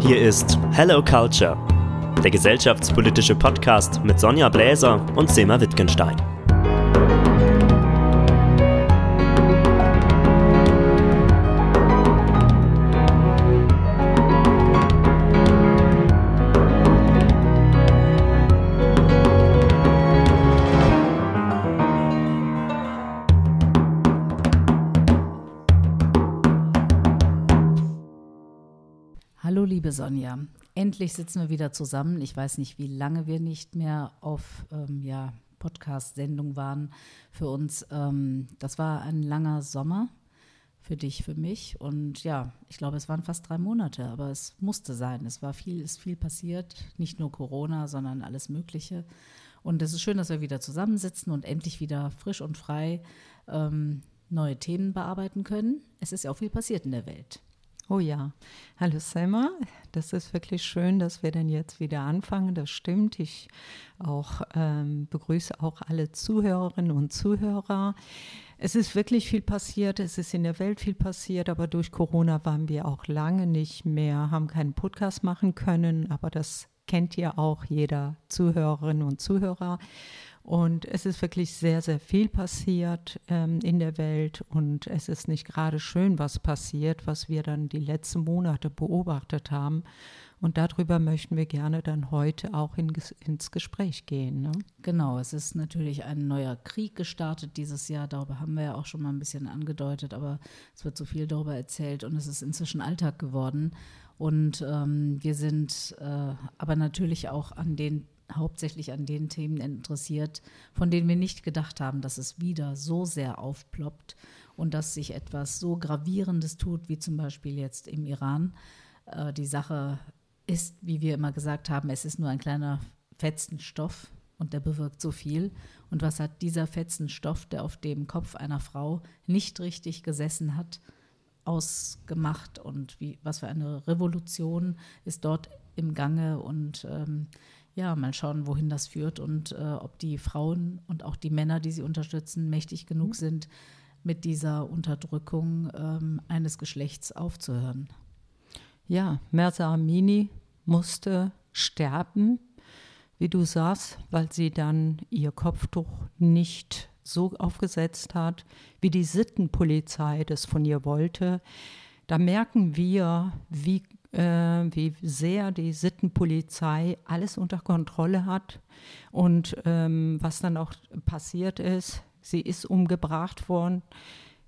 Hier ist Hello Culture, der gesellschaftspolitische Podcast mit Sonja Bläser und Sema Wittgenstein. Liebe Sonja, endlich sitzen wir wieder zusammen. Ich weiß nicht, wie lange wir nicht mehr auf ähm, ja, Podcast-Sendung waren für uns. Ähm, das war ein langer Sommer für dich, für mich. Und ja, ich glaube, es waren fast drei Monate, aber es musste sein. Es war viel, ist viel passiert. Nicht nur Corona, sondern alles Mögliche. Und es ist schön, dass wir wieder zusammensitzen und endlich wieder frisch und frei ähm, neue Themen bearbeiten können. Es ist ja auch viel passiert in der Welt. Oh ja, hallo Selma, das ist wirklich schön, dass wir dann jetzt wieder anfangen. Das stimmt. Ich auch ähm, begrüße auch alle Zuhörerinnen und Zuhörer. Es ist wirklich viel passiert, es ist in der Welt viel passiert, aber durch Corona waren wir auch lange nicht mehr, haben keinen Podcast machen können, aber das kennt ja auch jeder Zuhörerin und Zuhörer. Und es ist wirklich sehr, sehr viel passiert ähm, in der Welt und es ist nicht gerade schön, was passiert, was wir dann die letzten Monate beobachtet haben. Und darüber möchten wir gerne dann heute auch in, ins Gespräch gehen. Ne? Genau, es ist natürlich ein neuer Krieg gestartet dieses Jahr. Darüber haben wir ja auch schon mal ein bisschen angedeutet, aber es wird so viel darüber erzählt und es ist inzwischen Alltag geworden. Und ähm, wir sind äh, aber natürlich auch an den hauptsächlich an den Themen interessiert, von denen wir nicht gedacht haben, dass es wieder so sehr aufploppt und dass sich etwas so Gravierendes tut, wie zum Beispiel jetzt im Iran. Äh, die Sache ist, wie wir immer gesagt haben, es ist nur ein kleiner Fetzenstoff und der bewirkt so viel. Und was hat dieser Fetzenstoff, der auf dem Kopf einer Frau nicht richtig gesessen hat, ausgemacht und wie, was für eine Revolution ist dort im Gange und ähm, ja, mal schauen, wohin das führt und äh, ob die Frauen und auch die Männer, die sie unterstützen, mächtig genug mhm. sind, mit dieser Unterdrückung ähm, eines Geschlechts aufzuhören. Ja, Mersa Amini musste sterben, wie du sagst, weil sie dann ihr Kopftuch nicht so aufgesetzt hat, wie die Sittenpolizei das von ihr wollte. Da merken wir, wie wie sehr die Sittenpolizei alles unter Kontrolle hat und ähm, was dann auch passiert ist. Sie ist umgebracht worden.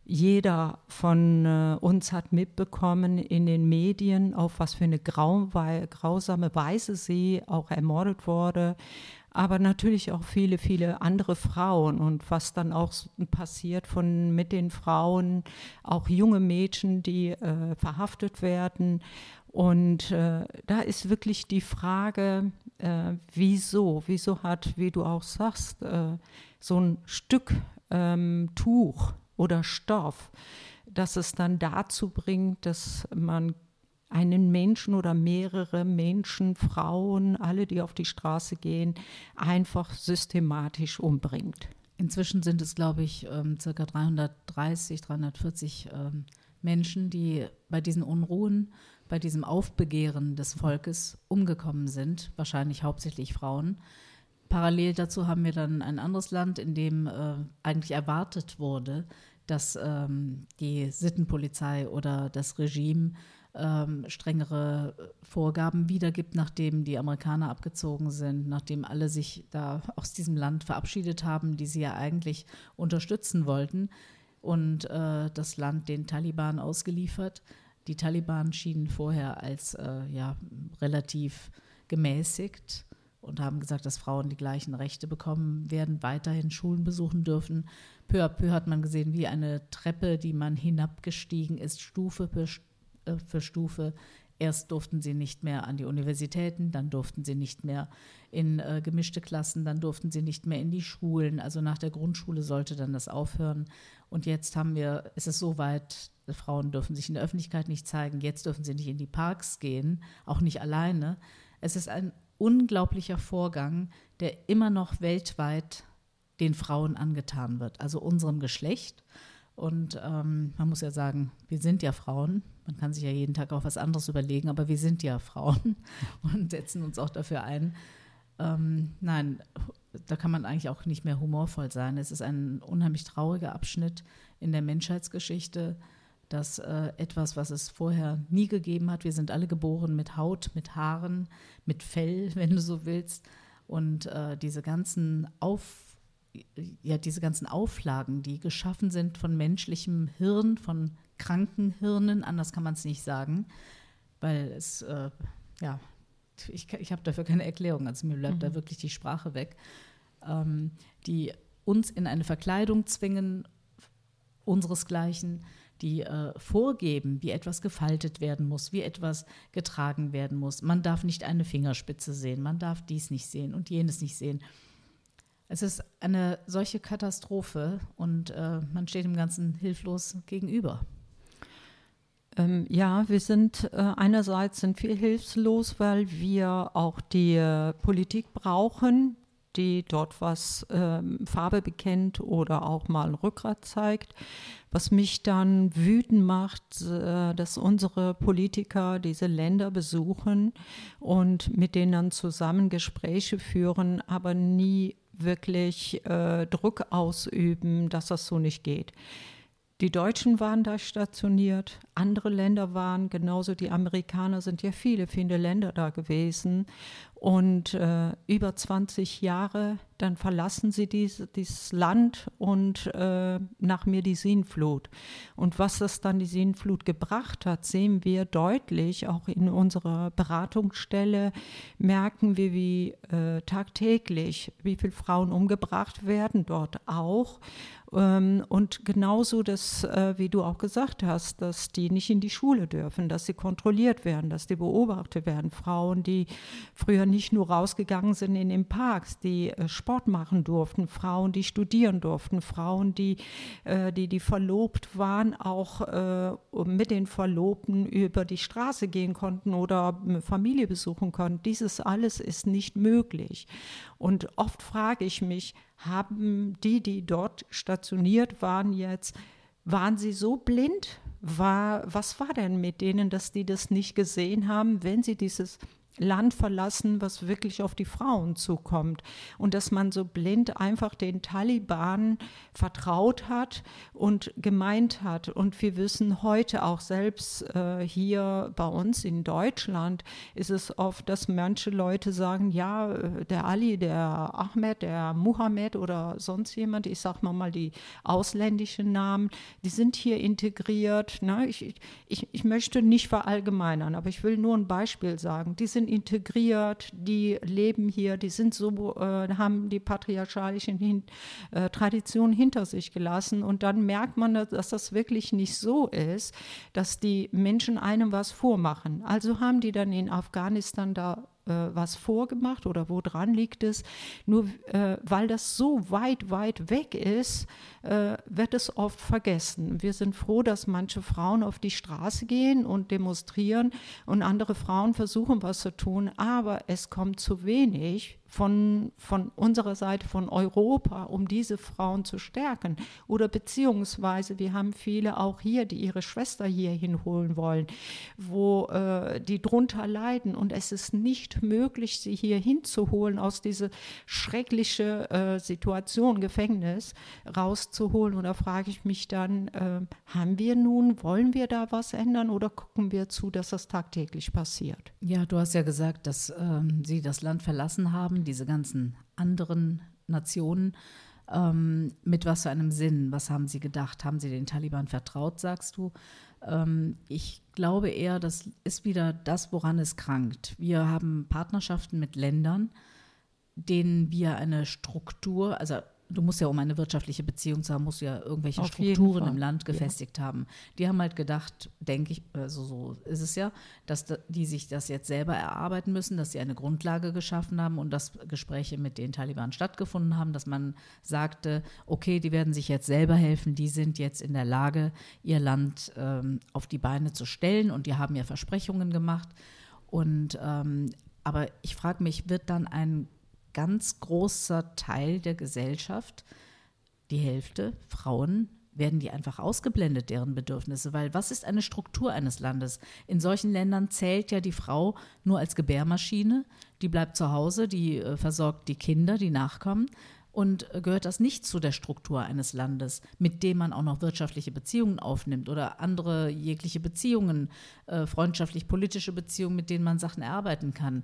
Jeder von äh, uns hat mitbekommen in den Medien, auf was für eine grau grausame Weise sie auch ermordet wurde aber natürlich auch viele, viele andere Frauen und was dann auch passiert von mit den Frauen, auch junge Mädchen, die äh, verhaftet werden. Und äh, da ist wirklich die Frage, äh, wieso, wieso hat, wie du auch sagst, äh, so ein Stück ähm, Tuch oder Stoff, dass es dann dazu bringt, dass man einen Menschen oder mehrere Menschen, Frauen, alle, die auf die Straße gehen, einfach systematisch umbringt. Inzwischen sind es, glaube ich, ähm, circa 330, 340 ähm, Menschen, die bei diesen Unruhen, bei diesem Aufbegehren des Volkes umgekommen sind, wahrscheinlich hauptsächlich Frauen. Parallel dazu haben wir dann ein anderes Land, in dem äh, eigentlich erwartet wurde, dass ähm, die Sittenpolizei oder das Regime ähm, strengere Vorgaben wiedergibt, nachdem die Amerikaner abgezogen sind, nachdem alle sich da aus diesem Land verabschiedet haben, die sie ja eigentlich unterstützen wollten und äh, das Land den Taliban ausgeliefert. Die Taliban schienen vorher als äh, ja, relativ gemäßigt und haben gesagt, dass Frauen die gleichen Rechte bekommen werden, weiterhin Schulen besuchen dürfen. Peu à peu hat man gesehen, wie eine Treppe, die man hinabgestiegen ist, Stufe für Stufe äh, für Stufe. Erst durften sie nicht mehr an die Universitäten, dann durften sie nicht mehr in äh, gemischte Klassen, dann durften sie nicht mehr in die Schulen. Also nach der Grundschule sollte dann das aufhören. Und jetzt haben wir, ist es so weit, Frauen dürfen sich in der Öffentlichkeit nicht zeigen, jetzt dürfen sie nicht in die Parks gehen, auch nicht alleine. Es ist ein unglaublicher Vorgang, der immer noch weltweit den Frauen angetan wird, also unserem Geschlecht. Und ähm, man muss ja sagen, wir sind ja Frauen, Man kann sich ja jeden Tag auch was anderes überlegen, aber wir sind ja Frauen und setzen uns auch dafür ein. Ähm, nein, da kann man eigentlich auch nicht mehr humorvoll sein. Es ist ein unheimlich trauriger Abschnitt in der Menschheitsgeschichte, dass äh, etwas, was es vorher nie gegeben hat, wir sind alle geboren mit Haut, mit Haaren, mit Fell, wenn du so willst, und äh, diese ganzen Auf ja, diese ganzen Auflagen, die geschaffen sind von menschlichem Hirn, von kranken Hirnen, anders kann man es nicht sagen, weil es, äh, ja, ich, ich habe dafür keine Erklärung, also mir bleibt mhm. da wirklich die Sprache weg, ähm, die uns in eine Verkleidung zwingen, unseresgleichen, die äh, vorgeben, wie etwas gefaltet werden muss, wie etwas getragen werden muss. Man darf nicht eine Fingerspitze sehen, man darf dies nicht sehen und jenes nicht sehen. Es ist eine solche Katastrophe und äh, man steht dem Ganzen hilflos gegenüber. Ähm, ja, wir sind äh, einerseits sind wir hilflos, weil wir auch die äh, Politik brauchen, die dort was ähm, Farbe bekennt oder auch mal ein Rückgrat zeigt. Was mich dann wütend macht, äh, dass unsere Politiker diese Länder besuchen und mit denen dann zusammen Gespräche führen, aber nie wirklich äh, Druck ausüben, dass das so nicht geht. Die Deutschen waren da stationiert, andere Länder waren, genauso die Amerikaner sind ja viele, viele Länder da gewesen. Und äh, über 20 Jahre, dann verlassen sie dies, dieses Land und äh, nach mir die Sinnflut. Und was das dann die Sinnflut gebracht hat, sehen wir deutlich. Auch in unserer Beratungsstelle merken wir, wie äh, tagtäglich, wie viele Frauen umgebracht werden dort auch. Ähm, und genauso das, äh, wie du auch gesagt hast, dass die nicht in die Schule dürfen, dass sie kontrolliert werden, dass die beobachtet werden. Frauen, die früher nicht nur rausgegangen sind in den Parks, die äh, Sport machen durften, Frauen, die studieren durften, Frauen, die, äh, die, die verlobt waren, auch mit den Verlobten über die Straße gehen konnten oder Familie besuchen konnten. Dieses alles ist nicht möglich. Und oft frage ich mich, haben die, die dort stationiert waren, jetzt, waren sie so blind? War, was war denn mit denen, dass die das nicht gesehen haben, wenn sie dieses Land verlassen, was wirklich auf die Frauen zukommt. Und dass man so blind einfach den Taliban vertraut hat und gemeint hat. Und wir wissen heute auch selbst äh, hier bei uns in Deutschland ist es oft, dass manche Leute sagen, ja, äh, der Ali, der Ahmed, der Muhammad oder sonst jemand, ich sag mal mal die ausländischen Namen, die sind hier integriert. Ne? Ich, ich, ich möchte nicht verallgemeinern, aber ich will nur ein Beispiel sagen. Die sind integriert, die leben hier, die sind so, äh, haben die patriarchalischen Hin äh, Traditionen hinter sich gelassen. Und dann merkt man, dass das wirklich nicht so ist, dass die Menschen einem was vormachen. Also haben die dann in Afghanistan da äh, was vorgemacht oder woran liegt es? Nur äh, weil das so weit, weit weg ist, äh, wird es oft vergessen. Wir sind froh, dass manche Frauen auf die Straße gehen und demonstrieren und andere Frauen versuchen, was zu tun, aber es kommt zu wenig von, von unserer Seite, von Europa, um diese Frauen zu stärken. Oder beziehungsweise, wir haben viele auch hier, die ihre Schwester hier hinholen wollen, wo äh, die drunter leiden. Und es ist nicht möglich, sie hier hinzuholen, aus dieser schrecklichen äh, Situation, Gefängnis, rauszuholen. Und da frage ich mich dann, äh, haben wir nun, wollen wir da was ändern oder gucken wir zu, dass das tagtäglich passiert? Ja, du hast ja gesagt, dass ähm, sie das Land verlassen haben diese ganzen anderen Nationen, ähm, mit was für einem Sinn? Was haben sie gedacht? Haben sie den Taliban vertraut, sagst du? Ähm, ich glaube eher, das ist wieder das, woran es krankt. Wir haben Partnerschaften mit Ländern, denen wir eine Struktur, also du musst ja, um eine wirtschaftliche Beziehung zu haben, musst du ja irgendwelche Auf Strukturen im Land gefestigt ja. haben. Die haben halt gedacht, denke ich, also so ist es ja, dass die sich das jetzt selber erarbeiten müssen, dass sie eine Grundlage geschaffen haben und dass Gespräche mit den Taliban stattgefunden haben, dass man sagte, okay, die werden sich jetzt selber helfen, die sind jetzt in der Lage, ihr Land ähm, auf die Beine zu stellen und die haben ja Versprechungen gemacht. Und ähm, aber ich frage mich, wird dann ein ganz großer Teil der Gesellschaft, die Hälfte, Frauen, werden die einfach ausgeblendet, deren Bedürfnisse. Weil was ist eine Struktur eines Landes? In solchen Ländern zählt ja die Frau nur als Gebärmaschine, die bleibt zu Hause, die äh, versorgt die Kinder, die nachkommen. Und äh, gehört das nicht zu der Struktur eines Landes, mit dem man auch noch wirtschaftliche Beziehungen aufnimmt oder andere jegliche Beziehungen, äh, freundschaftlich-politische Beziehungen, mit denen man Sachen erarbeiten kann.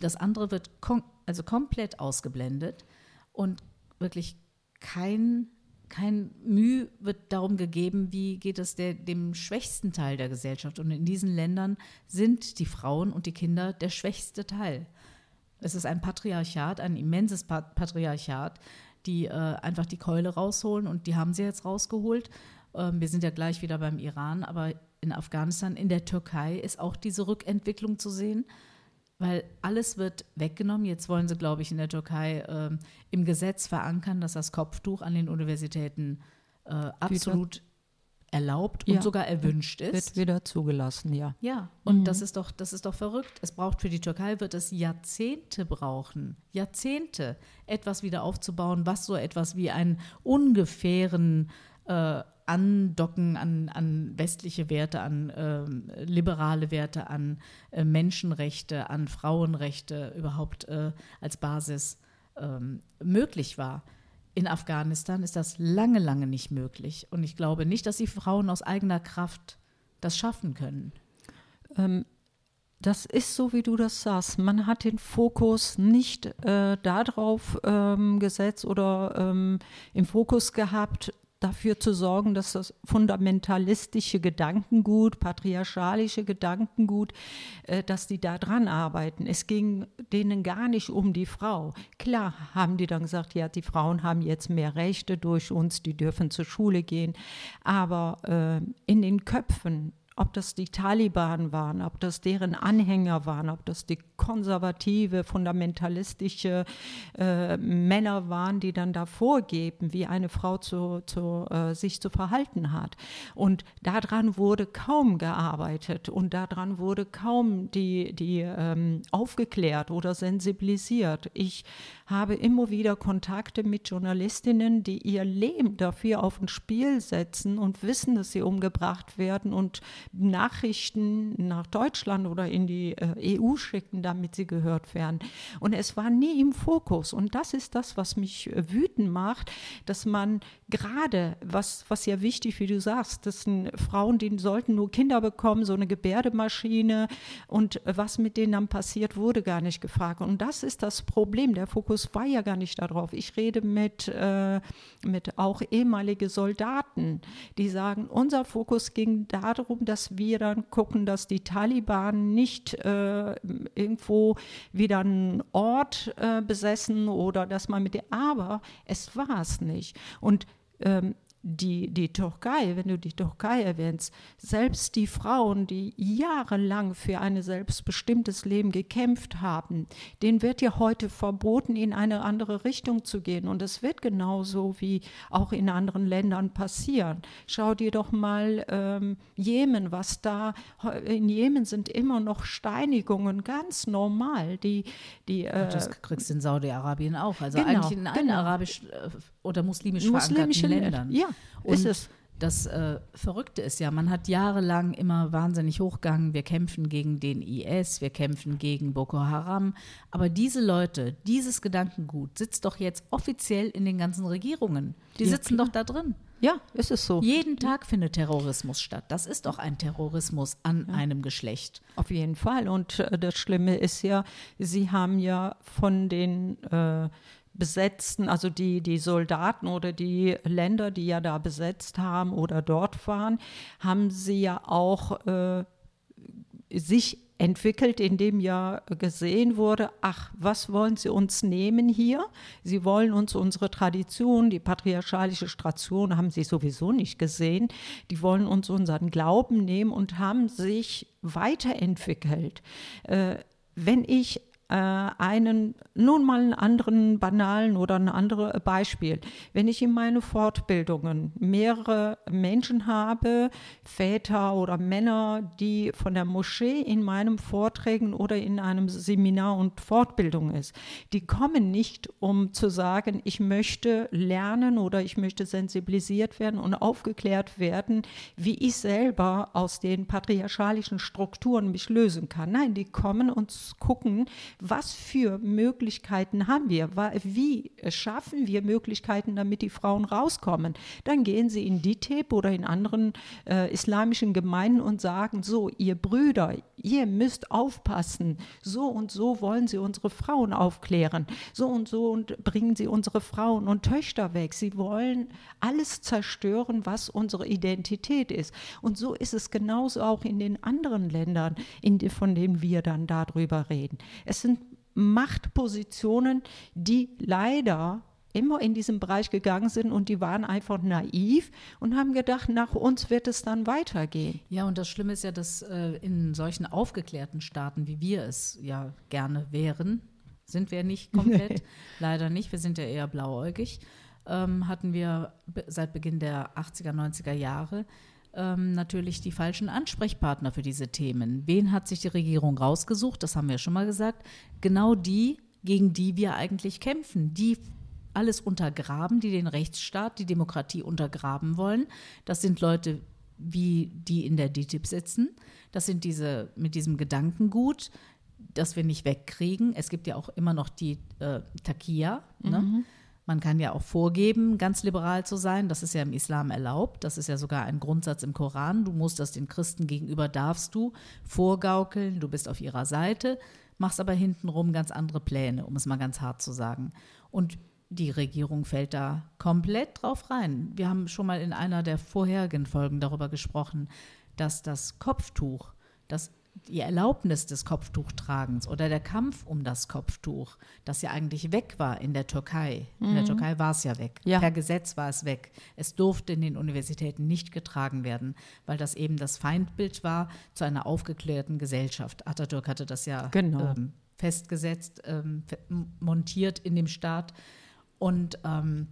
Das andere wird kom also komplett ausgeblendet und wirklich kein kein Mühe wird darum gegeben, wie geht es der, dem schwächsten Teil der Gesellschaft. Und in diesen Ländern sind die Frauen und die Kinder der schwächste Teil. Es ist ein Patriarchat, ein immenses Patriarchat, die äh, einfach die Keule rausholen und die haben sie jetzt rausgeholt. Ähm, wir sind ja gleich wieder beim Iran, aber in Afghanistan, in der Türkei ist auch diese Rückentwicklung zu sehen weil alles wird weggenommen. Jetzt wollen sie, glaube ich, in der Türkei äh, im Gesetz verankern, dass das Kopftuch an den Universitäten äh, absolut erlaubt und ja. sogar erwünscht ist. Wird wieder zugelassen, ja. Ja, und mhm. das ist doch, das ist doch verrückt. Es braucht für die Türkei wird es Jahrzehnte brauchen, Jahrzehnte, etwas wieder aufzubauen, was so etwas wie einen ungefähren äh, andocken an, an westliche Werte, an äh, liberale Werte, an äh, Menschenrechte, an Frauenrechte überhaupt äh, als Basis ähm, möglich war. In Afghanistan ist das lange, lange nicht möglich. Und ich glaube nicht, dass die Frauen aus eigener Kraft das schaffen können. Ähm, das ist so, wie du das sagst. Man hat den Fokus nicht äh, darauf ähm, gesetzt oder ähm, im Fokus gehabt, dafür zu sorgen, dass das fundamentalistische Gedankengut, patriarchalische Gedankengut, äh, dass die da dran arbeiten. Es ging denen gar nicht um die Frau. Klar haben die dann gesagt, ja, die Frauen haben jetzt mehr Rechte durch uns, die dürfen zur Schule gehen. Aber äh, in den Köpfen ob das die Taliban waren, ob das deren Anhänger waren, ob das die konservative, fundamentalistische äh, Männer waren, die dann da vorgeben, wie eine Frau zu, zu, äh, sich zu verhalten hat. Und daran wurde kaum gearbeitet und daran wurde kaum die, die ähm, aufgeklärt oder sensibilisiert. Ich habe immer wieder Kontakte mit Journalistinnen, die ihr Leben dafür auf ein Spiel setzen und wissen, dass sie umgebracht werden und Nachrichten nach Deutschland oder in die äh, EU schicken, damit sie gehört werden. Und es war nie im Fokus. Und das ist das, was mich äh, wütend macht, dass man gerade, was, was ja wichtig, wie du sagst, das sind Frauen, die sollten nur Kinder bekommen, so eine Gebärdemaschine und was mit denen dann passiert, wurde gar nicht gefragt. Und das ist das Problem. Der Fokus war ja gar nicht darauf. Ich rede mit, äh, mit auch ehemalige Soldaten, die sagen, unser Fokus ging darum, dass wir dann gucken, dass die Taliban nicht äh, irgendwo wieder einen Ort äh, besessen oder dass man mit der, aber es war es nicht. Und ähm, die, die Türkei, wenn du die Türkei erwähnst, selbst die Frauen, die jahrelang für ein selbstbestimmtes Leben gekämpft haben, denen wird ja heute verboten, in eine andere Richtung zu gehen. Und es wird genauso wie auch in anderen Ländern passieren. Schau dir doch mal ähm, Jemen, was da, in Jemen sind immer noch Steinigungen ganz normal. Die, die, äh, das kriegst du in Saudi-Arabien auch. Also genau, eigentlich in allen genau. arabisch äh, oder muslimisch verankerten Ländern. Ja, und ist es. Das äh, Verrückte ist ja, man hat jahrelang immer wahnsinnig hochgegangen, wir kämpfen gegen den IS, wir kämpfen gegen Boko Haram. Aber diese Leute, dieses Gedankengut sitzt doch jetzt offiziell in den ganzen Regierungen. Die ja, sitzen klar. doch da drin. Ja, ist es so. Jeden Tag findet Terrorismus statt. Das ist doch ein Terrorismus an ja. einem Geschlecht. Auf jeden Fall. Und äh, das Schlimme ist ja, Sie haben ja von den äh, besetzten, also die, die Soldaten oder die Länder, die ja da besetzt haben oder dort waren, haben sie ja auch äh, sich entwickelt, indem ja gesehen wurde, ach, was wollen Sie uns nehmen hier? Sie wollen uns unsere Tradition, die patriarchalische Station haben Sie sowieso nicht gesehen. Die wollen uns unseren Glauben nehmen und haben sich weiterentwickelt. Äh, wenn ich einen, nun mal einen anderen banalen oder ein anderes Beispiel. Wenn ich in meine Fortbildungen mehrere Menschen habe, Väter oder Männer, die von der Moschee in meinem Vorträgen oder in einem Seminar und Fortbildung ist, die kommen nicht, um zu sagen, ich möchte lernen oder ich möchte sensibilisiert werden und aufgeklärt werden, wie ich selber aus den patriarchalischen Strukturen mich lösen kann. Nein, die kommen und gucken, was für Möglichkeiten haben wir? Wie schaffen wir Möglichkeiten, damit die Frauen rauskommen? Dann gehen sie in DITIB oder in anderen äh, islamischen Gemeinden und sagen, so, ihr Brüder, ihr müsst aufpassen. So und so wollen sie unsere Frauen aufklären. So und so und bringen sie unsere Frauen und Töchter weg. Sie wollen alles zerstören, was unsere Identität ist. Und so ist es genauso auch in den anderen Ländern, in von denen wir dann darüber reden. Es Machtpositionen, die leider immer in diesem Bereich gegangen sind und die waren einfach naiv und haben gedacht, nach uns wird es dann weitergehen. Ja, und das Schlimme ist ja, dass äh, in solchen aufgeklärten Staaten, wie wir es ja gerne wären, sind wir nicht komplett, leider nicht, wir sind ja eher blauäugig, ähm, hatten wir seit Beginn der 80er, 90er Jahre ähm, natürlich die falschen Ansprechpartner für diese Themen. Wen hat sich die Regierung rausgesucht? Das haben wir schon mal gesagt. Genau die, gegen die wir eigentlich kämpfen, die alles untergraben, die den Rechtsstaat, die Demokratie untergraben wollen. Das sind Leute wie die in der DTIP sitzen. Das sind diese mit diesem Gedankengut, das wir nicht wegkriegen. Es gibt ja auch immer noch die äh, Takia. Ne? Man kann ja auch vorgeben, ganz liberal zu sein. Das ist ja im Islam erlaubt. Das ist ja sogar ein Grundsatz im Koran. Du musst das den Christen gegenüber darfst du vorgaukeln. Du bist auf ihrer Seite, machst aber hintenrum ganz andere Pläne, um es mal ganz hart zu sagen. Und die Regierung fällt da komplett drauf rein. Wir haben schon mal in einer der vorherigen Folgen darüber gesprochen, dass das Kopftuch, das die Erlaubnis des Kopftuchtragens oder der Kampf um das Kopftuch, das ja eigentlich weg war in der Türkei. In der mhm. Türkei war es ja weg. Ja. Per Gesetz war es weg. Es durfte in den Universitäten nicht getragen werden, weil das eben das Feindbild war zu einer aufgeklärten Gesellschaft. Atatürk hatte das ja genau. ähm, festgesetzt, ähm, montiert in dem Staat. Und ähm,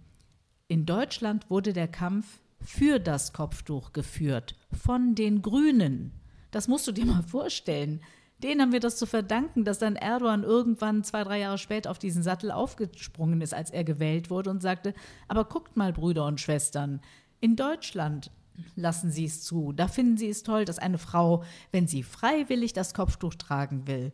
in Deutschland wurde der Kampf für das Kopftuch geführt von den Grünen das musst du dir mal vorstellen. Denen haben wir das zu verdanken, dass dann Erdogan irgendwann zwei, drei Jahre später auf diesen Sattel aufgesprungen ist, als er gewählt wurde und sagte, aber guckt mal, Brüder und Schwestern, in Deutschland lassen sie es zu. Da finden sie es toll, dass eine Frau, wenn sie freiwillig das Kopftuch tragen will,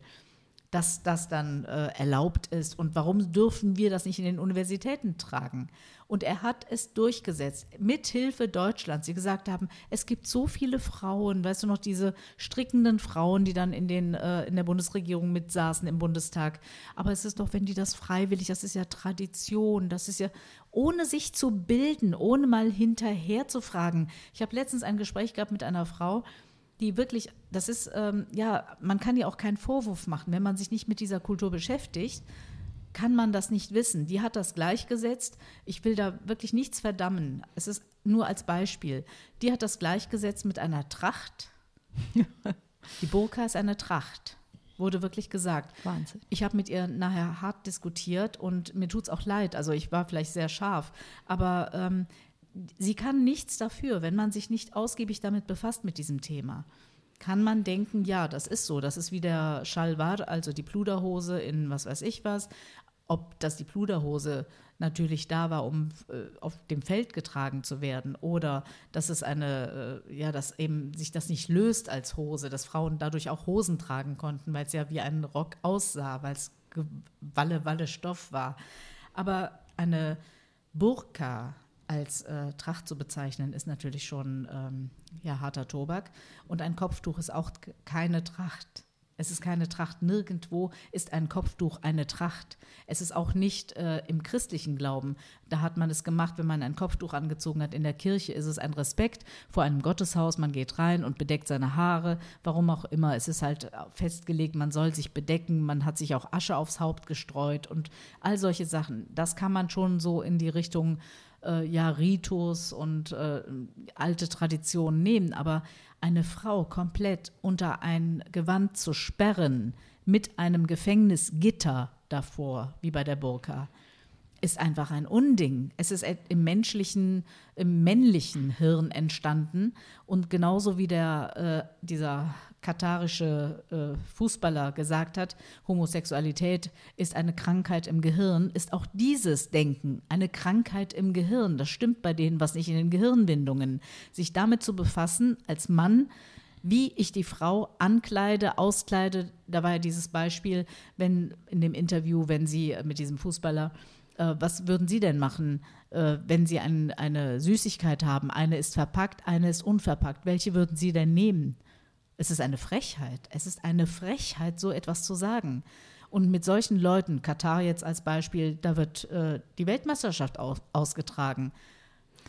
dass das dann äh, erlaubt ist und warum dürfen wir das nicht in den Universitäten tragen? Und er hat es durchgesetzt, mit Hilfe Deutschlands. Sie gesagt haben, es gibt so viele Frauen, weißt du noch, diese strickenden Frauen, die dann in, den, äh, in der Bundesregierung mitsaßen im Bundestag. Aber es ist doch, wenn die das freiwillig, das ist ja Tradition, das ist ja ohne sich zu bilden, ohne mal hinterher zu fragen. Ich habe letztens ein Gespräch gehabt mit einer Frau, die wirklich, das ist, ähm, ja, man kann ja auch keinen Vorwurf machen, wenn man sich nicht mit dieser Kultur beschäftigt, kann man das nicht wissen. Die hat das gleichgesetzt. Ich will da wirklich nichts verdammen. Es ist nur als Beispiel. Die hat das gleichgesetzt mit einer Tracht. Die Burka ist eine Tracht, wurde wirklich gesagt. Wahnsinn. Ich habe mit ihr nachher hart diskutiert und mir tut es auch leid. Also ich war vielleicht sehr scharf, aber ähm, sie kann nichts dafür, wenn man sich nicht ausgiebig damit befasst mit diesem Thema. Kann man denken, ja, das ist so, das ist wie der Schalwar, also die Pluderhose in was weiß ich was. Ob das die Pluderhose natürlich da war, um äh, auf dem Feld getragen zu werden, oder dass es eine, äh, ja, dass eben sich das nicht löst als Hose, dass Frauen dadurch auch Hosen tragen konnten, weil es ja wie ein Rock aussah, weil es Walle, Walle Stoff war. Aber eine Burka, als äh, Tracht zu bezeichnen, ist natürlich schon ähm, ja, harter Tobak. Und ein Kopftuch ist auch keine Tracht. Es ist keine Tracht. Nirgendwo ist ein Kopftuch eine Tracht. Es ist auch nicht äh, im christlichen Glauben. Da hat man es gemacht, wenn man ein Kopftuch angezogen hat. In der Kirche ist es ein Respekt vor einem Gotteshaus. Man geht rein und bedeckt seine Haare. Warum auch immer. Es ist halt festgelegt, man soll sich bedecken. Man hat sich auch Asche aufs Haupt gestreut und all solche Sachen. Das kann man schon so in die Richtung äh, ja, Ritus und äh, alte Traditionen nehmen. Aber eine Frau komplett unter ein Gewand zu sperren, mit einem Gefängnisgitter davor, wie bei der Burka, ist einfach ein Unding. Es ist im menschlichen, im männlichen Hirn entstanden und genauso wie der äh, dieser katarische äh, Fußballer gesagt hat, Homosexualität ist eine Krankheit im Gehirn, ist auch dieses Denken eine Krankheit im Gehirn. Das stimmt bei denen, was nicht in den Gehirnwindungen. Sich damit zu befassen als Mann, wie ich die Frau ankleide, auskleide. Da war ja dieses Beispiel, wenn in dem Interview, wenn sie mit diesem Fußballer äh, was würden Sie denn machen, äh, wenn Sie ein, eine Süßigkeit haben? Eine ist verpackt, eine ist unverpackt. Welche würden Sie denn nehmen? Es ist eine Frechheit. Es ist eine Frechheit, so etwas zu sagen. Und mit solchen Leuten, Katar jetzt als Beispiel, da wird äh, die Weltmeisterschaft aus, ausgetragen.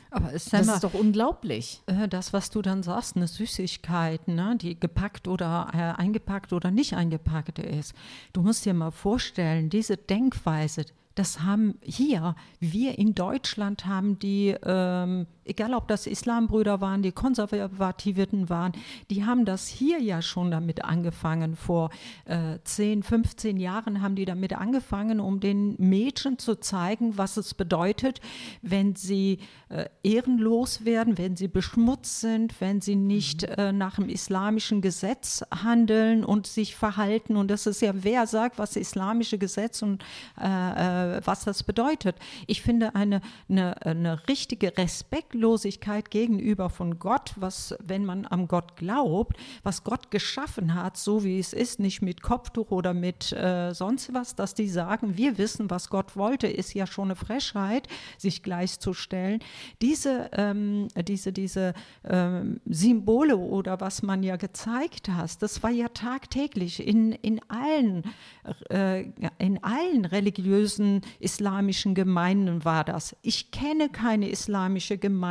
Aber ist das ist doch unglaublich. Äh, das, was du dann sagst, eine Süßigkeit, ne, die gepackt oder äh, eingepackt oder nicht eingepackt ist. Du musst dir mal vorstellen, diese Denkweise, das haben hier, wir in Deutschland haben die, ähm, egal ob das Islambrüder waren, die Konservativiten waren, die haben das hier ja schon damit angefangen. Vor äh, 10, 15 Jahren haben die damit angefangen, um den Mädchen zu zeigen, was es bedeutet, wenn sie äh, ehrenlos werden, wenn sie beschmutzt sind, wenn sie nicht mhm. äh, nach dem islamischen Gesetz handeln und sich verhalten. Und das ist ja, wer sagt, was islamische Gesetz und äh, äh, was das bedeutet. Ich finde eine, eine, eine richtige Respektlosigkeit gegenüber von Gott, was, wenn man am Gott glaubt, was Gott geschaffen hat, so wie es ist, nicht mit Kopftuch oder mit äh, sonst was, dass die sagen, wir wissen, was Gott wollte, ist ja schon eine Frechheit, sich gleichzustellen. Diese, ähm, diese, diese ähm, Symbole oder was man ja gezeigt hat, das war ja tagtäglich in, in allen, äh, in allen religiösen islamischen Gemeinden war das. Ich kenne keine islamische Gemeinde,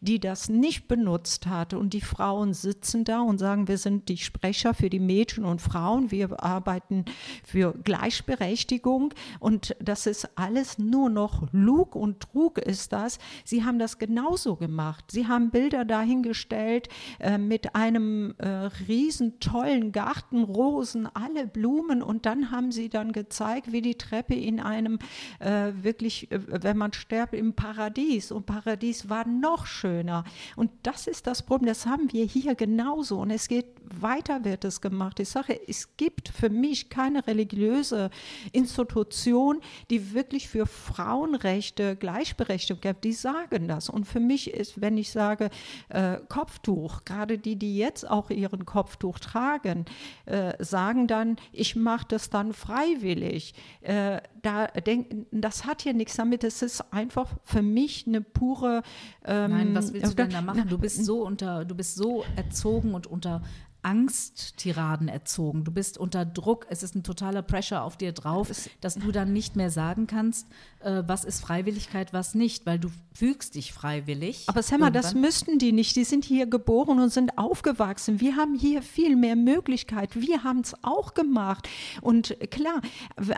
die das nicht benutzt hat. Und die Frauen sitzen da und sagen, wir sind die Sprecher für die Mädchen und Frauen, wir arbeiten für Gleichberechtigung. Und das ist alles nur noch Lug und Trug ist das. Sie haben das genauso gemacht. Sie haben Bilder dahingestellt äh, mit einem äh, riesen tollen Garten, Rosen, alle Blumen und dann haben sie dann gezeigt, wie die Treppe in ein einem äh, wirklich, äh, wenn man stirbt, im Paradies. Und Paradies war noch schöner. Und das ist das Problem, das haben wir hier genauso. Und es geht weiter, wird es gemacht. Ich sage, es gibt für mich keine religiöse Institution, die wirklich für Frauenrechte, Gleichberechtigung gibt. Die sagen das. Und für mich ist, wenn ich sage äh, Kopftuch, gerade die, die jetzt auch ihren Kopftuch tragen, äh, sagen dann, ich mache das dann freiwillig. Äh, da denk, das hat hier nichts damit. Es ist einfach für mich eine pure. Ähm, Nein, was willst du denn da machen? Du bist so unter, du bist so erzogen und unter Angsttiraden erzogen. Du bist unter Druck. Es ist ein totaler Pressure auf dir drauf, dass du dann nicht mehr sagen kannst, äh, was ist Freiwilligkeit, was nicht, weil du fügst dich freiwillig. Aber Semma, das müssten die nicht. Die sind hier geboren und sind aufgewachsen. Wir haben hier viel mehr Möglichkeit. Wir haben es auch gemacht. Und klar,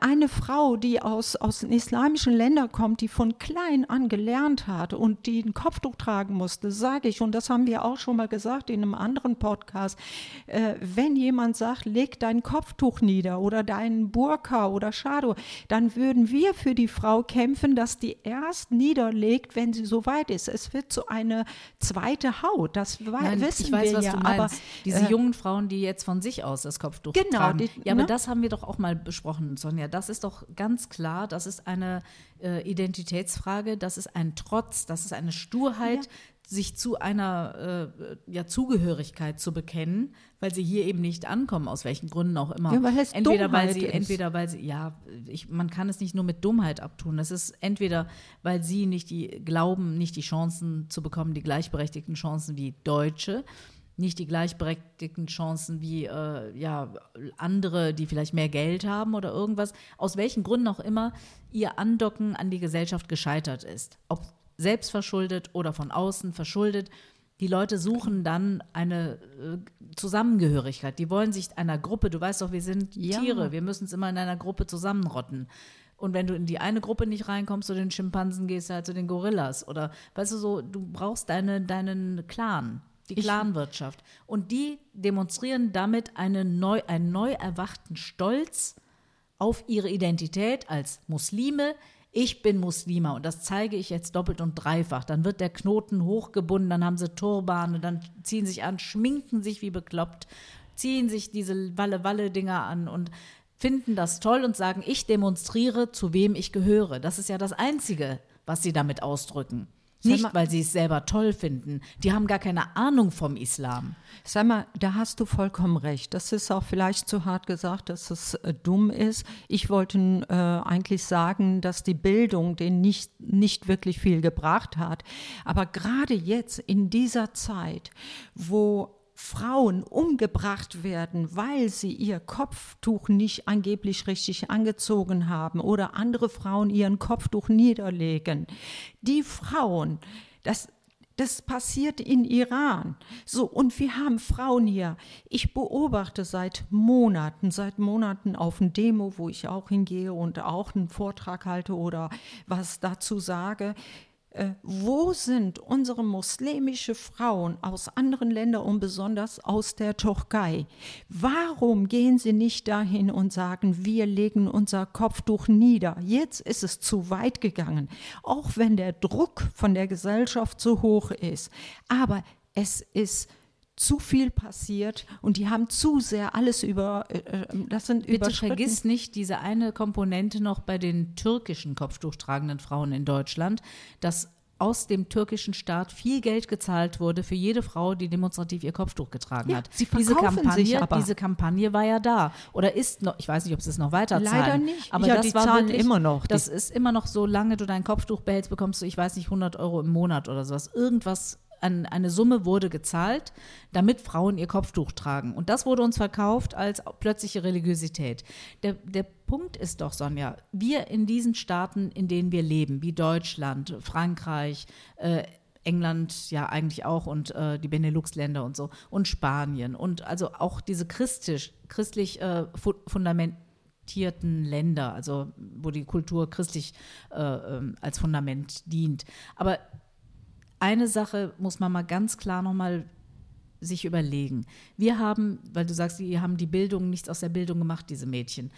eine Frau, die aus, aus islamischen Ländern kommt, die von klein an gelernt hat und die ein Kopftuch tragen musste, sage ich, und das haben wir auch schon mal gesagt in einem anderen Podcast, äh, wenn jemand sagt, leg dein Kopftuch nieder oder deinen Burka oder Shadow, dann würden wir für die Frau kämpfen, dass die erst niederlegt, wenn sie so weit ist. Es wird so eine zweite Haut, das Nein, wissen ich weiß, wir was ja. Du meinst. Aber diese äh, jungen Frauen, die jetzt von sich aus das Kopftuch genau, tragen. Die, ja, aber ne? das haben wir doch auch mal besprochen, Sonja. Das ist doch ganz klar, das ist eine äh, Identitätsfrage, das ist ein Trotz, das ist eine Sturheit, ja sich zu einer äh, ja, Zugehörigkeit zu bekennen, weil sie hier eben nicht ankommen, aus welchen Gründen auch immer. Ja, weil es entweder Dummheit weil sie, ist. entweder weil sie, ja, ich, man kann es nicht nur mit Dummheit abtun. Es ist entweder, weil sie nicht die glauben, nicht die Chancen zu bekommen, die gleichberechtigten Chancen wie Deutsche, nicht die gleichberechtigten Chancen wie äh, ja, andere, die vielleicht mehr Geld haben oder irgendwas, aus welchen Gründen auch immer ihr Andocken an die Gesellschaft gescheitert ist. Ob selbstverschuldet oder von außen verschuldet. Die Leute suchen dann eine äh, Zusammengehörigkeit. Die wollen sich einer Gruppe, du weißt doch, wir sind ja. Tiere, wir müssen es immer in einer Gruppe zusammenrotten. Und wenn du in die eine Gruppe nicht reinkommst, zu den Schimpansen gehst du halt zu den Gorillas. Oder weißt du so, du brauchst deine, deinen Clan. die Clanwirtschaft. Und die demonstrieren damit eine neu, einen neu erwachten Stolz auf ihre Identität als Muslime. Ich bin Muslima und das zeige ich jetzt doppelt und dreifach. Dann wird der Knoten hochgebunden, dann haben sie Turbane, dann ziehen sich an, schminken sich wie bekloppt, ziehen sich diese Walle-Walle-Dinger an und finden das toll und sagen, ich demonstriere, zu wem ich gehöre. Das ist ja das Einzige, was sie damit ausdrücken. Nicht, weil sie es selber toll finden. Die haben gar keine Ahnung vom Islam. Sag mal, da hast du vollkommen recht. Das ist auch vielleicht zu hart gesagt, dass es äh, dumm ist. Ich wollte äh, eigentlich sagen, dass die Bildung denen nicht, nicht wirklich viel gebracht hat. Aber gerade jetzt in dieser Zeit, wo Frauen umgebracht werden, weil sie ihr Kopftuch nicht angeblich richtig angezogen haben oder andere Frauen ihren Kopftuch niederlegen. Die Frauen, das, das passiert in Iran. So, und wir haben Frauen hier. Ich beobachte seit Monaten, seit Monaten auf ein Demo, wo ich auch hingehe und auch einen Vortrag halte oder was dazu sage äh, wo sind unsere muslimische Frauen aus anderen Ländern und besonders aus der Türkei? Warum gehen sie nicht dahin und sagen, wir legen unser Kopftuch nieder? Jetzt ist es zu weit gegangen, auch wenn der Druck von der Gesellschaft zu hoch ist. Aber es ist zu viel passiert und die haben zu sehr alles über äh, äh das sind Bitte vergiss nicht diese eine Komponente noch bei den türkischen Kopftuchtragenden Frauen in Deutschland, dass aus dem türkischen Staat viel Geld gezahlt wurde für jede Frau, die demonstrativ ihr Kopftuch getragen ja, hat. Sie diese Kampagne, diese Kampagne war ja da oder ist noch, ich weiß nicht, ob sie es noch weiter zahlen. Leider nicht. Aber ja, das die war zahlen wirklich, immer noch. Das ist immer noch, solange du dein Kopftuch behältst, bekommst du, ich weiß nicht, 100 Euro im Monat oder sowas. Irgendwas an, eine Summe wurde gezahlt, damit Frauen ihr Kopftuch tragen. Und das wurde uns verkauft als plötzliche Religiosität. Der, der Punkt ist doch, Sonja, wir in diesen Staaten, in denen wir leben, wie Deutschland, Frankreich, äh, England ja eigentlich auch und äh, die Benelux-Länder und so und Spanien und also auch diese christlich, christlich äh, fundamentierten Länder, also wo die Kultur christlich äh, ähm, als Fundament dient. Aber eine Sache muss man mal ganz klar nochmal sich überlegen. Wir haben, weil du sagst, die haben die Bildung, nichts aus der Bildung gemacht, diese Mädchen.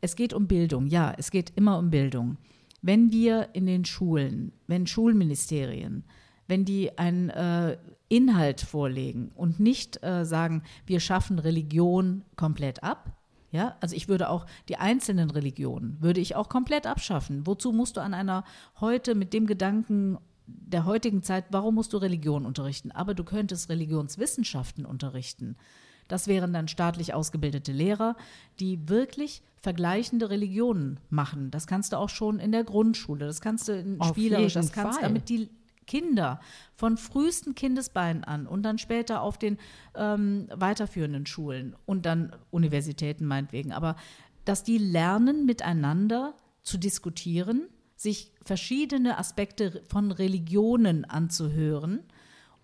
Es geht um Bildung, ja, es geht immer um Bildung. Wenn wir in den Schulen, wenn Schulministerien, wenn die einen äh, Inhalt vorlegen und nicht äh, sagen, wir schaffen Religion komplett ab, ja, also ich würde auch die einzelnen Religionen würde ich auch komplett abschaffen. Wozu musst du an einer heute mit dem Gedanken der heutigen Zeit, warum musst du Religion unterrichten? Aber du könntest Religionswissenschaften unterrichten. Das wären dann staatlich ausgebildete Lehrer, die wirklich vergleichende Religionen machen. Das kannst du auch schon in der Grundschule, das kannst du in Auf spielerisch, das kannst du, damit die Kinder von frühesten Kindesbeinen an und dann später auf den ähm, weiterführenden Schulen und dann Universitäten meinetwegen, aber dass die lernen miteinander zu diskutieren, sich verschiedene Aspekte von Religionen anzuhören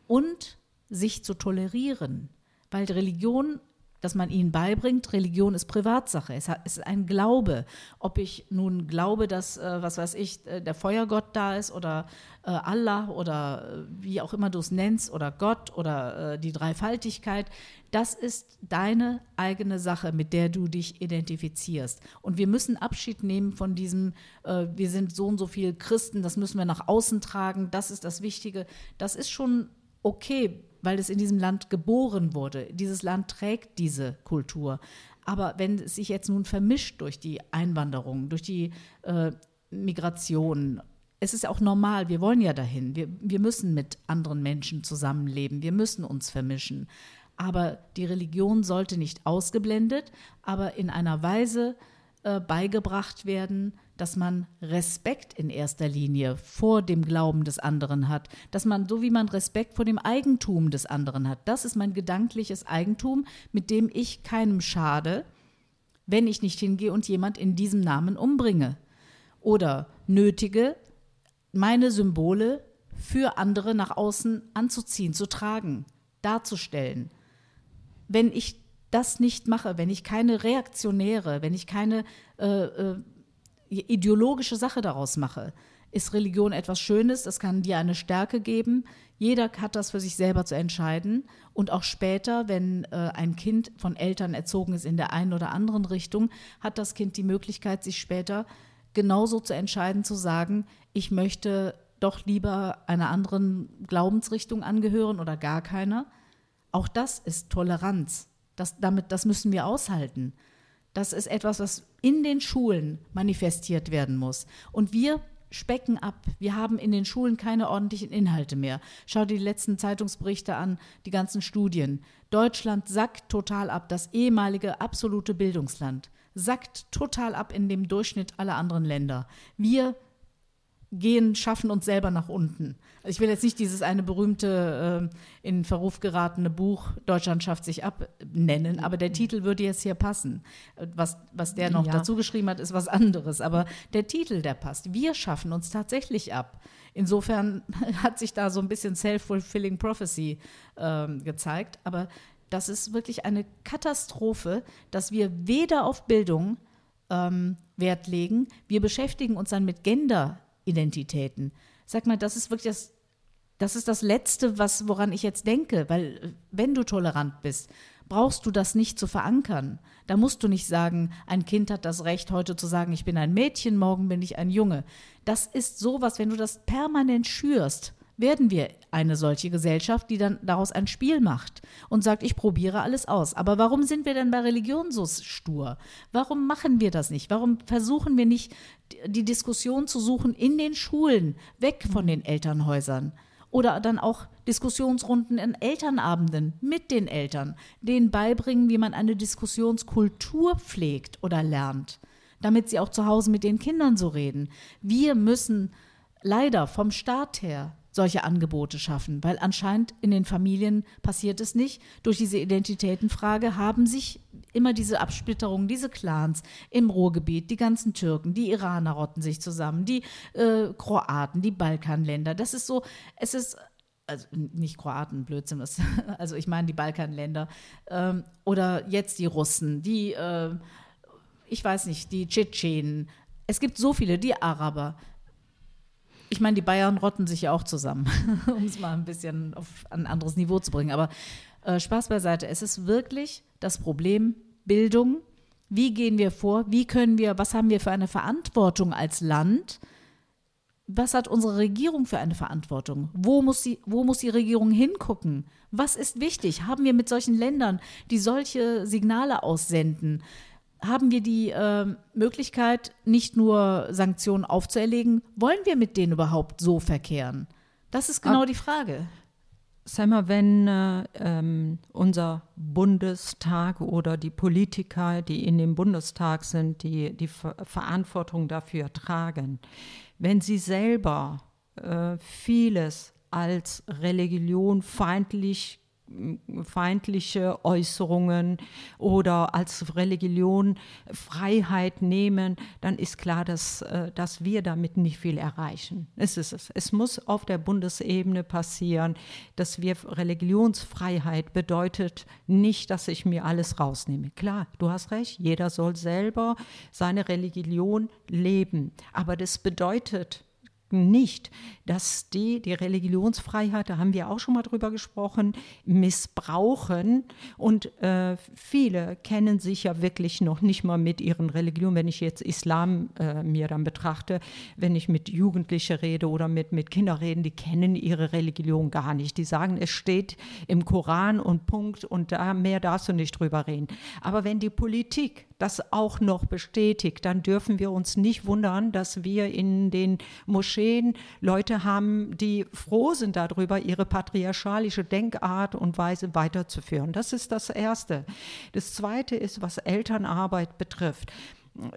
und sich zu tolerieren. Weil Religion dass man ihnen beibringt, Religion ist Privatsache. Es ist ein Glaube. Ob ich nun glaube, dass, äh, was weiß ich, äh, der Feuergott da ist oder äh, Allah oder wie auch immer du es nennst oder Gott oder die Dreifaltigkeit, das ist deine eigene Sache, mit der du dich identifizierst. Und wir müssen Abschied nehmen von diesem, wir sind so und so viele Christen, das müssen wir nach außen tragen, das ist das Wichtige. Das ist schon okay, weil es in diesem Land geboren wurde. Dieses Land trägt diese Kultur. Aber wenn es sich jetzt nun vermischt durch die Einwanderung, durch die äh, Migration, es ist auch normal, wir wollen ja dahin. Wir, wir müssen mit anderen Menschen zusammenleben, wir müssen uns vermischen. Aber die Religion sollte nicht ausgeblendet, aber in einer Weise äh, beigebracht werden, dass man Respekt in erster Linie vor dem Glauben des anderen hat, dass man, so wie man Respekt vor dem Eigentum des anderen hat, das ist mein gedankliches Eigentum, mit dem ich keinem schade, wenn ich nicht hingehe und jemand in diesem Namen umbringe. Oder nötige, meine Symbole für andere nach außen anzuziehen, zu tragen, darzustellen. Wenn ich das nicht mache, wenn ich keine reaktionäre, wenn ich keine äh, äh, ideologische Sache daraus mache. ist Religion etwas Schönes, das kann dir eine Stärke geben. Jeder hat das für sich selber zu entscheiden. Und auch später, wenn äh, ein Kind von Eltern erzogen ist in der einen oder anderen Richtung, hat das Kind die Möglichkeit, sich später genauso zu entscheiden, zu sagen, ich möchte doch lieber einer anderen Glaubensrichtung angehören oder gar keiner. Auch das ist Toleranz. Das, damit, das müssen wir aushalten. Das ist etwas, was in den Schulen manifestiert werden muss. Und wir specken ab. Wir haben in den Schulen keine ordentlichen Inhalte mehr. Schau dir die letzten Zeitungsberichte an, die ganzen Studien. Deutschland sackt total ab, das ehemalige absolute Bildungsland sackt total ab in dem Durchschnitt aller anderen Länder. Wir gehen, schaffen uns selber nach unten. Ich will jetzt nicht dieses eine berühmte äh, in Verruf geratene Buch Deutschland schafft sich ab nennen, aber der Titel würde jetzt hier passen. Was, was der noch ja. dazu geschrieben hat, ist was anderes. Aber der Titel, der passt. Wir schaffen uns tatsächlich ab. Insofern hat sich da so ein bisschen self-fulfilling prophecy äh, gezeigt. Aber das ist wirklich eine Katastrophe, dass wir weder auf Bildung ähm, Wert legen, wir beschäftigen uns dann mit Gender Identitäten. Sag mal, das ist wirklich das, das ist das Letzte, was, woran ich jetzt denke, weil äh, wenn du tolerant bist, brauchst du das nicht zu verankern. Da musst du nicht sagen, ein Kind hat das Recht, heute zu sagen, ich bin ein Mädchen, morgen bin ich ein Junge. Das ist sowas, wenn du das permanent schürst, werden wir eine solche Gesellschaft, die dann daraus ein Spiel macht und sagt, ich probiere alles aus. Aber warum sind wir denn bei Religion so stur? Warum machen wir das nicht? Warum versuchen wir nicht, die Diskussion zu suchen in den Schulen, weg von den Elternhäusern? Oder dann auch Diskussionsrunden in Elternabenden mit den Eltern, denen beibringen, wie man eine Diskussionskultur pflegt oder lernt, damit sie auch zu Hause mit den Kindern so reden. Wir müssen leider vom Staat her solche Angebote schaffen, weil anscheinend in den Familien passiert es nicht. Durch diese Identitätenfrage haben sich immer diese Absplitterungen, diese Clans im Ruhrgebiet, die ganzen Türken, die Iraner rotten sich zusammen, die äh, Kroaten, die Balkanländer. Das ist so, es ist also nicht Kroaten, Blödsinn, das, also ich meine die Balkanländer ähm, oder jetzt die Russen, die, äh, ich weiß nicht, die Tschetschenen. Es gibt so viele, die Araber ich meine, die Bayern rotten sich ja auch zusammen, um es mal ein bisschen auf ein anderes Niveau zu bringen. Aber äh, Spaß beiseite, es ist wirklich das Problem Bildung. Wie gehen wir vor? Wie können wir, was haben wir für eine Verantwortung als Land? Was hat unsere Regierung für eine Verantwortung? Wo muss, die, wo muss die Regierung hingucken? Was ist wichtig? Haben wir mit solchen Ländern, die solche Signale aussenden, haben wir die äh, Möglichkeit, nicht nur Sanktionen aufzuerlegen, wollen wir mit denen überhaupt so verkehren? Das ist genau Ab, die Frage. Sag mal, wenn äh, ähm, unser Bundestag oder die Politiker, die in dem Bundestag sind, die die Ver Verantwortung dafür tragen, wenn sie selber äh, vieles als Religion feindlich feindliche Äußerungen oder als Religion Freiheit nehmen, dann ist klar, dass, äh, dass wir damit nicht viel erreichen. Es ist es. Es muss auf der Bundesebene passieren, dass wir Religionsfreiheit bedeutet nicht, dass ich mir alles rausnehme. Klar, du hast recht, jeder soll selber seine Religion leben. Aber das bedeutet nicht, dass die die Religionsfreiheit, da haben wir auch schon mal drüber gesprochen, missbrauchen. Und äh, viele kennen sich ja wirklich noch nicht mal mit ihren Religionen. Wenn ich jetzt Islam äh, mir dann betrachte, wenn ich mit Jugendlichen rede oder mit, mit Kindern rede, die kennen ihre Religion gar nicht. Die sagen, es steht im Koran und Punkt und da mehr darfst du nicht drüber reden. Aber wenn die Politik das auch noch bestätigt, dann dürfen wir uns nicht wundern, dass wir in den Moscheen Leute haben, die froh sind darüber, ihre patriarchalische Denkart und Weise weiterzuführen. Das ist das Erste. Das Zweite ist, was Elternarbeit betrifft.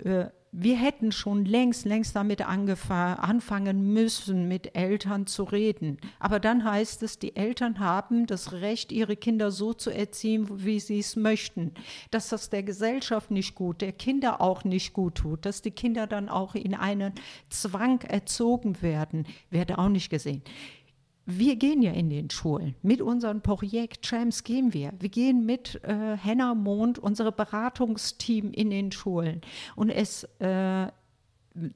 Äh, wir hätten schon längst, längst damit anfangen müssen, mit Eltern zu reden. Aber dann heißt es, die Eltern haben das Recht, ihre Kinder so zu erziehen, wie sie es möchten. Dass das der Gesellschaft nicht gut, der Kinder auch nicht gut tut, dass die Kinder dann auch in einen Zwang erzogen werden, werde auch nicht gesehen wir gehen ja in den Schulen. Mit unserem Projekt Trams gehen wir. Wir gehen mit äh, Henna Mond, unserem Beratungsteam, in den Schulen. Und es äh,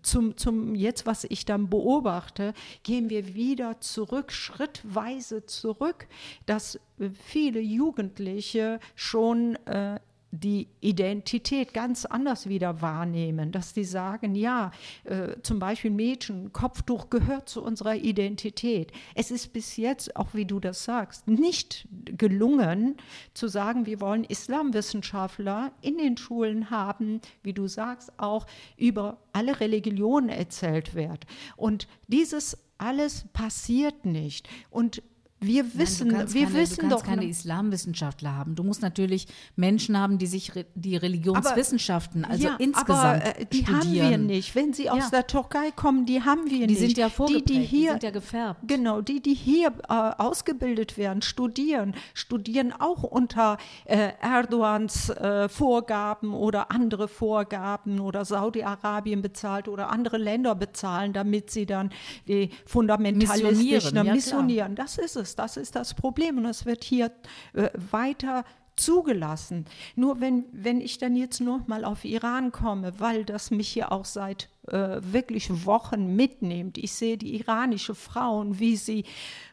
zum, zum jetzt, was ich dann beobachte, gehen wir wieder zurück, schrittweise zurück, dass äh, viele Jugendliche schon äh, die Identität ganz anders wieder wahrnehmen, dass die sagen, ja, äh, zum Beispiel Mädchen, Kopftuch gehört zu unserer Identität. Es ist bis jetzt, auch wie du das sagst, nicht gelungen zu sagen, wir wollen Islamwissenschaftler in den Schulen haben, wie du sagst, auch über alle Religionen erzählt wird. Und dieses alles passiert nicht. Und wir wissen, Nein, wir keine, wissen du kannst doch keine Islamwissenschaftler haben. Du musst natürlich Menschen haben, die sich re die Religionswissenschaften, also ja, insgesamt aber, äh, die studieren. haben wir nicht. Wenn sie aus Ja. der Türkei kommen, die haben wir Die nicht. sind ja vorgeprägt, die, die hier, sind ja gefärbt. Genau, die, die hier äh, ausgebildet werden, studieren, studieren auch unter äh, Erdogans äh, Vorgaben oder andere Vorgaben oder Saudi-Arabien bezahlt oder andere Länder bezahlen, damit sie dann die fundamentalistischen Missionieren, ja, missionieren. Das ist es, das ist das Problem und es wird hier äh, weiter zugelassen. Nur wenn, wenn ich dann jetzt noch mal auf Iran komme, weil das mich hier auch seit äh, wirklich Wochen mitnimmt. Ich sehe die iranische Frauen, wie sie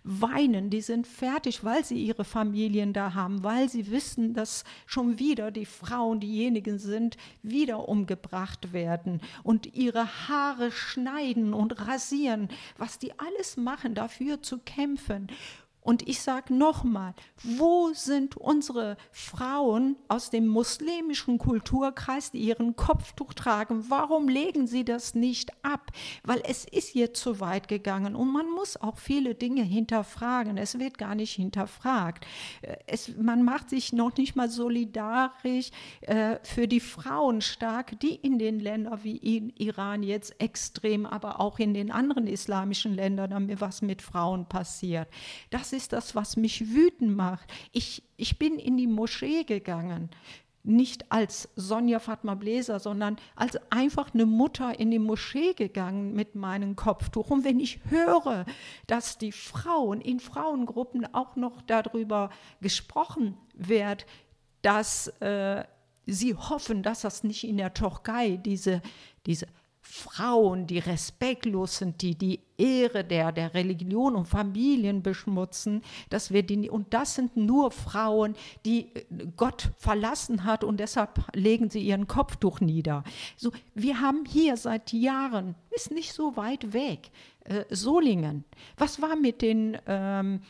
weinen, die sind fertig, weil sie ihre Familien da haben, weil sie wissen, dass schon wieder die Frauen diejenigen sind, wieder umgebracht werden und ihre Haare schneiden und rasieren, was die alles machen, dafür zu kämpfen. Und ich sage nochmal, wo sind unsere Frauen aus dem muslimischen Kulturkreis, die ihren Kopftuch tragen? Warum legen sie das nicht ab? Weil es ist jetzt zu weit gegangen und man muss auch viele Dinge hinterfragen. Es wird gar nicht hinterfragt. Äh, Es, man macht sich noch nicht mal solidarisch äh, für die Frauen stark, die in den Ländern wie in Iran jetzt extrem, aber auch in den anderen islamischen Ländern, was mit Frauen passiert. Das ist das, was mich wütend macht. Ich, ich bin in die Moschee gegangen. Nicht als Sonja Fatma Bläser, sondern als einfach eine Mutter in die Moschee gegangen mit meinem Kopftuch. Und wenn ich höre, dass die Frauen in Frauengruppen auch noch darüber gesprochen wird, dass äh, sie hoffen, dass das nicht in der Türkei diese, diese Frauen, die respektlos sind, die die Ehre der, der Religion und Familien beschmutzen, dass wir die, und das sind nur Frauen, die äh, Gott verlassen hat und deshalb legen sie ihren Kopftuch nieder. So, wir haben hier seit Jahren, ist nicht so weit weg, äh, Solingen. Was war mit den ähm,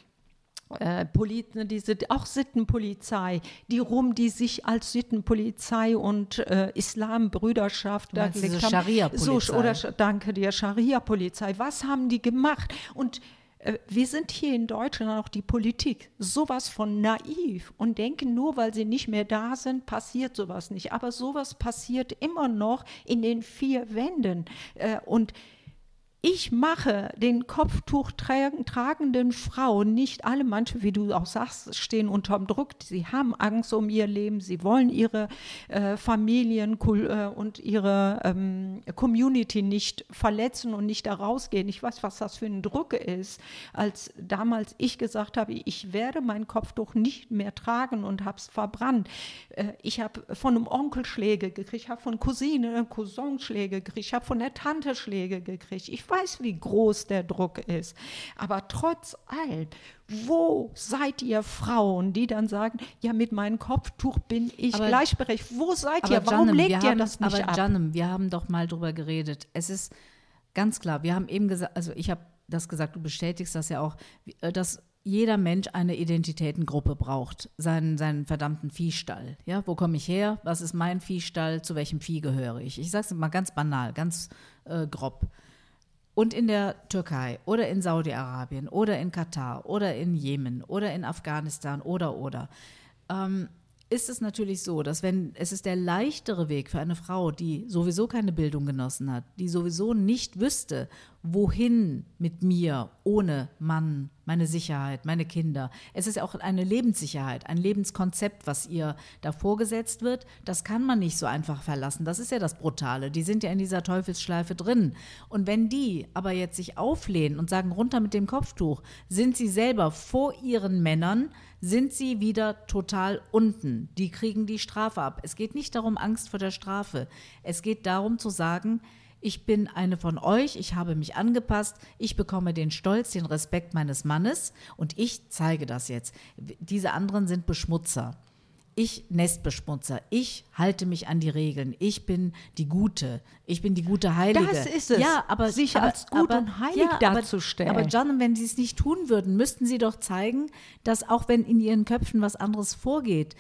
äh, Polit, diese auch Sittenpolizei, die rum, die sich als Sittenpolizei und äh, Islambrüderschaft meinst diese haben. Scharia-Polizei. So, oder danke dir, Scharia-Polizei. Was haben die gemacht? Und äh, wir sind hier in Deutschland auch die Politik sowas von naiv und denken nur, weil sie nicht mehr da sind, passiert sowas nicht. Aber sowas passiert immer noch in den vier Wänden. Äh, und ich mache den Kopftuch tra- tragenden Frauen, nicht alle, manche, wie du auch sagst, stehen unterm Druck, sie haben Angst um ihr Leben, sie wollen ihre äh, Familien äh, und ihre ähm, Community nicht verletzen und nicht da rausgehen. Ich weiß, was das für ein Druck ist, als damals ich gesagt habe, ich werde mein Kopftuch nicht mehr tragen und habe es verbrannt. Äh, ich habe von einem Onkel Schläge gekriegt, ich habe von Cousine, Cousin Schläge gekriegt, ich habe von der Tante Schläge gekriegt. Ich weiß, wie groß der Druck ist. Aber trotz allem, wo seid ihr Frauen, die dann sagen, ja, mit meinem Kopftuch bin ich Aber- gleichberechtigt? Wo seid Aber ihr? Warum Janem, legt ihr haben, das nicht aber ab? Janem, wir haben doch mal drüber geredet. Es ist ganz klar, wir haben eben gesagt, also ich habe das gesagt, du bestätigst das ja auch, äh, dass jeder Mensch eine Identitätengruppe braucht, seinen, seinen verdammten Viehstall. Ja, wo komme ich her? Was ist mein Viehstall? Zu welchem Vieh gehöre ich? Ich sage es mal ganz banal, ganz äh, grob. Und in der Türkei oder in Saudi-Arabien oder in Katar oder in Jemen oder in Afghanistan oder oder. Ähm, ist es natürlich so, dass wenn es ist der leichtere Weg für eine Frau, die sowieso keine Bildung genossen hat, die sowieso nicht wüsste, wohin mit mir ohne Mann, meine Sicherheit, meine Kinder. Es ist auch eine Lebenssicherheit, ein Lebenskonzept, was ihr da vorgesetzt wird. Das kann man nicht so einfach verlassen. Das ist ja das Brutale. Die sind ja in dieser Teufelsschleife drin. Und wenn die aber jetzt sich auflehnen und sagen, runter mit dem Kopftuch, sind sie selber vor ihren Männern, sind sie wieder total unten. Die kriegen die Strafe ab. Es geht nicht darum, Angst vor der Strafe. Es geht darum zu sagen, ich bin eine von euch, ich habe mich angepasst, ich bekomme den Stolz, den Respekt meines Mannes und ich zeige das jetzt. Diese anderen sind Beschmutzer. Ich Nestbeschmutzer, ich halte mich an die Regeln, ich bin die Gute, ich bin die gute Heilige. Das ist es, ja, aber, sich aber, als gut aber, und heilig ja, darzustellen. Aber, aber John, wenn sie es nicht tun würden, müssten sie doch zeigen, dass auch wenn in ihren Köpfen was anderes vorgeht,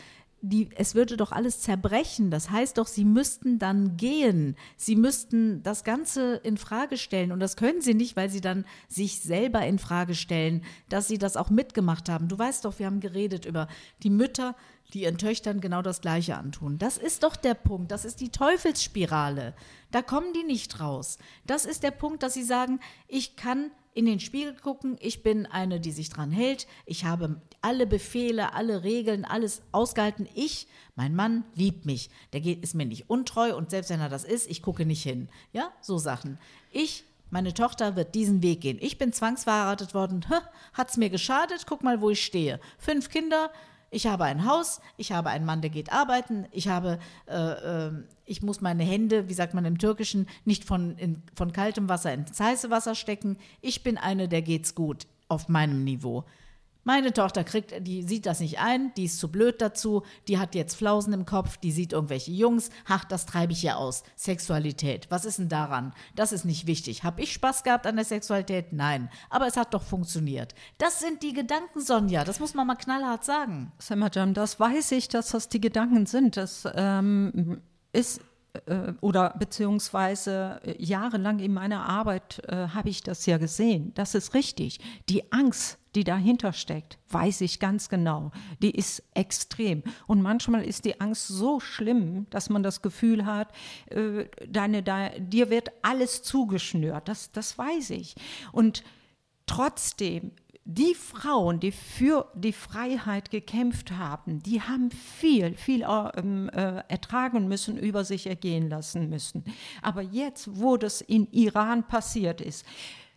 die, es würde doch alles zerbrechen. Das heißt doch, sie müssten dann gehen. Sie müssten das Ganze in Frage stellen. Und das können sie nicht, weil sie dann sich selber in Frage stellen, dass sie das auch mitgemacht haben. Du weißt doch, wir haben geredet über die Mütter, die ihren Töchtern genau das Gleiche antun. Das ist doch der Punkt. Das ist die Teufelsspirale. Da kommen die nicht raus. Das ist der Punkt, dass sie sagen, ich kann in den Spiegel gucken, ich bin eine, die sich dran hält, ich habe alle Befehle, alle Regeln, alles ausgehalten. Ich, mein Mann, liebt mich. Der geht, ist mir nicht untreu und selbst wenn er das ist, ich gucke nicht hin. Ja, so Sachen. Ich meine Tochter wird diesen Weg gehen. Ich bin zwangsverheiratet worden. Hat es mir geschadet? Guck mal, wo ich stehe. Fünf Kinder, ich habe ein Haus, ich habe einen Mann, der geht arbeiten, ich habe, äh, äh, ich muss meine Hände, wie sagt man im Türkischen, nicht von, in, von kaltem Wasser ins heiße Wasser stecken. Ich bin eine, der geht's gut auf meinem Niveau. Meine Tochter kriegt, die sieht das nicht ein, die ist zu blöd dazu, die hat jetzt Flausen im Kopf, die sieht irgendwelche Jungs, ach, das treibe ich ja aus. Sexualität, was ist denn daran? Das ist nicht wichtig. Habe ich Spaß gehabt an der Sexualität? Nein. Aber es hat doch funktioniert. Das sind die Gedanken, Sonja, das muss man mal knallhart sagen. Samajam, das weiß ich, dass das die Gedanken sind. Das ähm, ist äh, oder beziehungsweise äh, jahrelang in meiner Arbeit äh, habe ich das ja gesehen. Das ist richtig. Die Angst, die dahinter steckt, weiß ich ganz genau. Die ist extrem. Und manchmal ist die Angst so schlimm, dass man das Gefühl hat, äh, deine, de, dir wird alles zugeschnürt. Das, das weiß ich. Und trotzdem die Frauen, die für die Freiheit gekämpft haben, die haben viel, viel ähm, äh, ertragen müssen, über sich ergehen lassen müssen. Aber jetzt, wo das in Iran passiert ist,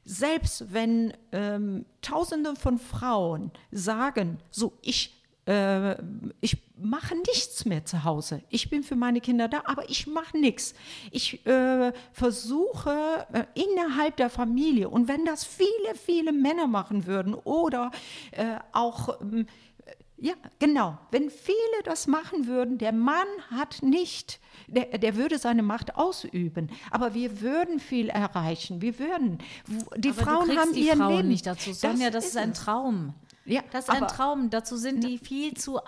selbst wenn ähm, Tausende von Frauen sagen, so ich äh, ich mache nichts mehr zu Hause. Ich bin für meine Kinder da, aber ich mache nichts. Ich äh, versuche äh, innerhalb der Familie, und wenn das viele, viele Männer machen würden oder äh, auch ähm, ja, genau. Wenn viele das machen würden, der Mann hat nicht, der, der würde seine Macht ausüben, aber wir würden viel erreichen. Wir würden. Die aber Frauen haben die ihren Frauen Leben. nicht dazu. Sonja, das, das ist, ein Traum. Ja, das ist ein Traum. Dazu sind die viel zu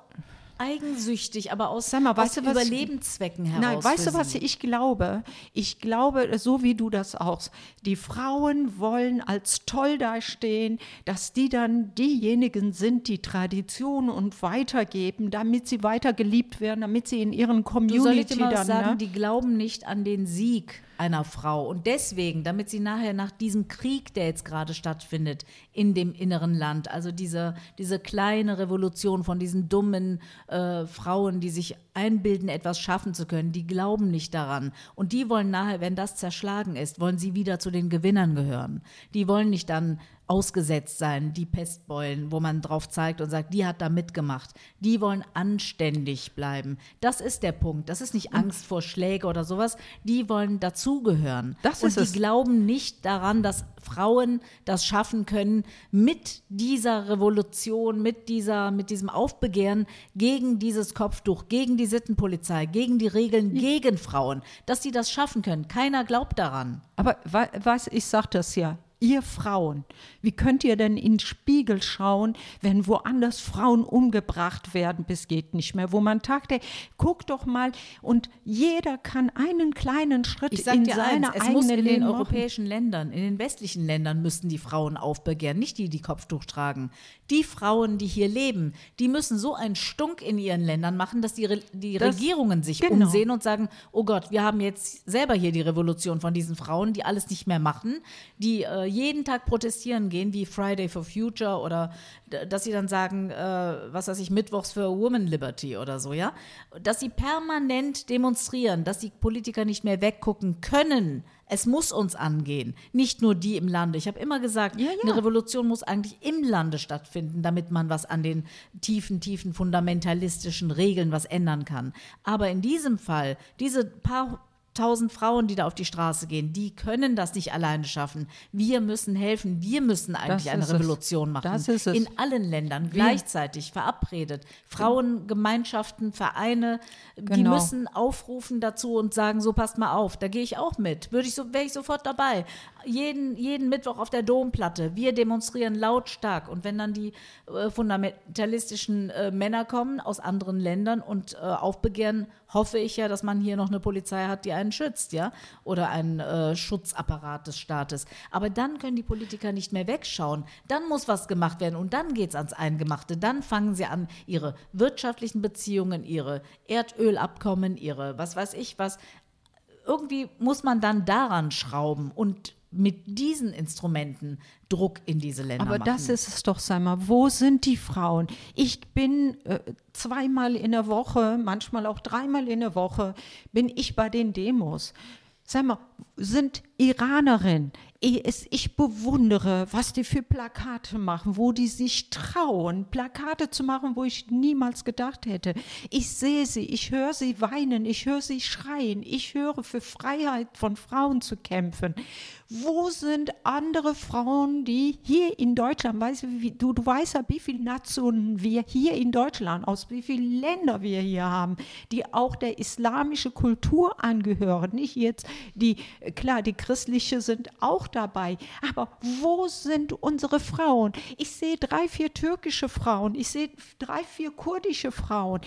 eigensüchtig, aber aus, Sag mal, aus du, Überlebenszwecken heraus. Nein, weißt du, was ich glaube? Ich glaube, so wie du das auch, die Frauen wollen als toll dastehen, dass die dann diejenigen sind, die Tradition und weitergeben, damit sie weiter geliebt werden, damit sie in ihren Community du soll ich dir mal dann. sagen, ne? die glauben nicht an den Sieg einer Frau. Und deswegen, damit sie nachher nach diesem Krieg, der jetzt gerade stattfindet, in dem inneren Land, also diese, diese kleine Revolution von diesen dummen äh, Frauen, die sich einbilden, etwas schaffen zu können, die glauben nicht daran. Und die wollen nachher, wenn das zerschlagen ist, wollen sie wieder zu den Gewinnern gehören. Die wollen nicht dann ausgesetzt sein, die Pestbeulen, wo man drauf zeigt und sagt, die hat da mitgemacht. Die wollen anständig bleiben. Das ist der Punkt. Das ist nicht Angst vor Schläge oder sowas. Die wollen dazugehören. Das und ist die es. glauben nicht daran, dass Frauen das schaffen können, mit dieser Revolution, mit, dieser, mit diesem Aufbegehren gegen dieses Kopftuch, gegen die Sittenpolizei, gegen die Regeln, gegen Frauen, dass sie das schaffen können. Keiner glaubt daran. Aber was, ich sage das ja, ihr Frauen, wie könnt ihr denn in den Spiegel schauen, wenn woanders Frauen umgebracht werden, bis geht nicht mehr, wo man tagte, guck doch mal und jeder kann einen kleinen Schritt Ich sag in dir seine eins, es muss in den Leben machen. europäischen Ländern, in den westlichen Ländern müssten die Frauen aufbegehren, nicht die, die Kopftuch tragen. Die Frauen, die hier leben, die müssen so einen Stunk in ihren Ländern machen, dass die, Re die Das- Regierungen sich genau. umsehen und sagen, oh Gott, wir haben jetzt selber hier die Revolution von diesen Frauen, die alles nicht mehr machen, die äh, jeden Tag protestieren gehen, wie Friday for Future oder dass sie dann sagen, äh, was weiß ich, Mittwochs für Woman Liberty oder so, ja? Dass sie permanent demonstrieren, dass die Politiker nicht mehr weggucken können. Es muss uns angehen, nicht nur die im Lande. Ich habe immer gesagt, Ja, ja. eine Revolution muss eigentlich im Lande stattfinden, damit man was an den tiefen, tiefen fundamentalistischen Regeln was ändern kann. Aber in diesem Fall, diese paar tausend Frauen, die da auf die Straße gehen, die können das nicht alleine schaffen. Wir müssen helfen. Wir müssen eigentlich eine Revolution es. machen. Das ist es. In allen Ländern gleichzeitig verabredet. Frauengemeinschaften, Vereine, die Genau. müssen aufrufen dazu und sagen, so passt mal auf, da gehe ich auch mit. Würde ich so, wäre ich sofort dabei. Jeden, jeden Mittwoch auf der Domplatte. Wir demonstrieren lautstark. Und wenn dann die äh, fundamentalistischen äh, Männer kommen aus anderen Ländern und äh, aufbegehren, hoffe ich ja, dass man hier noch eine Polizei hat, die einen schützt, ja, oder einen äh, Schutzapparat des Staates. Aber dann können die Politiker nicht mehr wegschauen. Dann muss was gemacht werden und dann geht es ans Eingemachte. Dann fangen sie an, ihre wirtschaftlichen Beziehungen, ihre Erdölabkommen, ihre was weiß ich was. Irgendwie muss man dann daran schrauben und mit diesen Instrumenten Druck in diese Länder Aber machen. das ist es doch, sag mal, wo sind die Frauen? Ich bin äh, zweimal in der Woche, manchmal auch dreimal in der Woche, bin ich bei den Demos. Sag mal, sind Iranerinnen. Ich, bewundere, was die für Plakate machen, wo die sich trauen, Plakate zu machen, wo ich niemals gedacht hätte. Ich sehe sie, ich höre sie weinen, ich höre sie schreien, ich höre für Freiheit von Frauen zu kämpfen. Wo sind andere Frauen, die hier in Deutschland, weißt du, du, du weißt ja, wie viele Nationen wir hier in Deutschland, aus wie vielen Ländern wir hier haben, die auch der islamischen Kultur angehören. Nicht jetzt die, klar, die christliche sind auch dabei, aber wo sind unsere Frauen? Ich sehe drei, vier türkische Frauen, ich sehe drei, vier kurdische Frauen.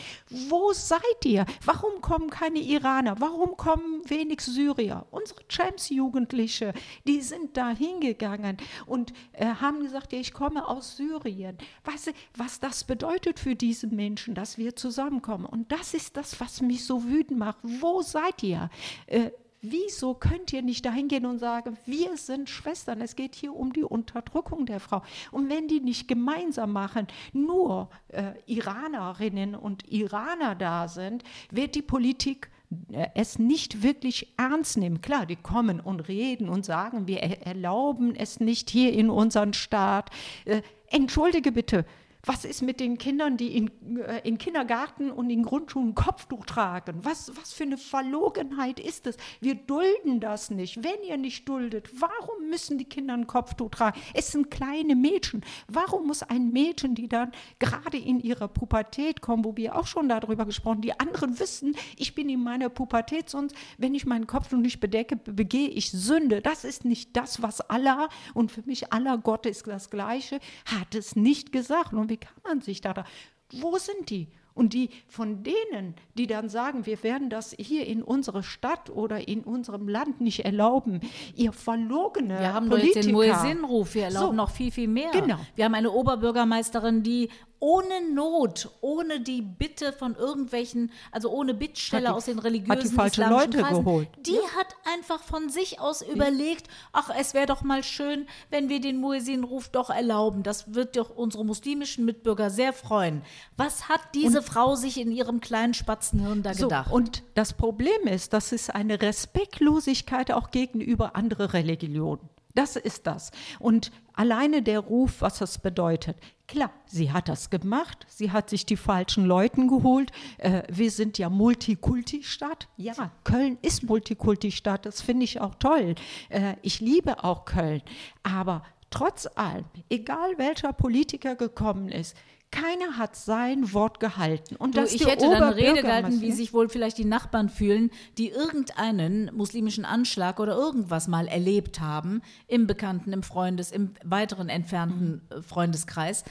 Wo seid ihr? Warum kommen keine Iraner? Warum kommen wenig Syrier? Unsere Champs-Jugendliche, die sind da hingegangen und äh, haben gesagt, ja, ich komme aus Syrien. Weißt du, was das bedeutet für diese Menschen, dass wir zusammenkommen? Und das ist das, was mich so wütend macht. Wo seid ihr? Äh, Wieso könnt ihr nicht dahin gehen und sagen, wir sind Schwestern, es geht hier um die Unterdrückung der Frau. Und wenn die nicht gemeinsam machen, nur äh, Iranerinnen und Iraner da sind, wird die Politik äh, es nicht wirklich ernst nehmen. Klar, die kommen und reden und sagen, wir er erlauben es nicht hier in unserem Staat. Äh, entschuldige bitte, was ist mit den Kindern, die in, äh, in Kindergarten und in Grundschulen Kopftuch tragen? Was, was für eine Verlogenheit ist es? Wir dulden das nicht. Wenn ihr nicht duldet, warum müssen die Kinder ein Kopftuch tragen? Es sind kleine Mädchen. Warum muss ein Mädchen, die dann gerade in ihrer Pubertät kommen, wo wir auch schon darüber gesprochen, die anderen wissen, ich bin in meiner Pubertät, sonst, wenn ich meinen Kopftuch nicht bedecke, begehe ich Sünde. Das ist nicht das, was Allah, und für mich Allah, Gott ist das Gleiche, hat es nicht gesagt. Und wie kann man sich da, da wo sind die? Und die von denen, die dann sagen, wir werden das hier in unserer Stadt oder in unserem Land nicht erlauben, ihr verlogene Wir haben doch jetzt Politiker. den Muezzin-Ruf, wir erlauben So. noch viel, viel mehr. Genau. Wir haben eine Oberbürgermeisterin, die ohne Not, ohne die Bitte von irgendwelchen, also ohne Bittsteller die- aus den hat die religiösen falschen Leute Kreisen, geholt. die hat einfach von sich aus überlegt, ach, es wäre doch mal schön, wenn wir den Muezzin-Ruf doch erlauben. Das wird doch unsere muslimischen Mitbürger sehr freuen. Was hat diese Frau sich in ihrem kleinen Spatzenhirn da So, gedacht? und das Problem ist, das ist eine Respektlosigkeit auch gegenüber anderen Religionen. Das ist das. Und alleine der Ruf, was das bedeutet. Klar, sie hat das gemacht, sie hat sich die falschen Leuten geholt. Äh, wir sind ja Multikulti-Stadt. Ja, Köln ist Multikulti-Stadt, das finde ich auch toll. Äh, ich liebe auch Köln. Aber trotz allem, egal welcher Politiker gekommen ist, keiner hat sein Wort gehalten. Und Du, dass ich hätte dann eine Rede gehalten, wie sich wohl vielleicht die Nachbarn fühlen, die irgendeinen muslimischen Anschlag oder irgendwas mal erlebt haben, im Bekannten, im Freundes, im weiteren entfernten äh, Freundeskreis,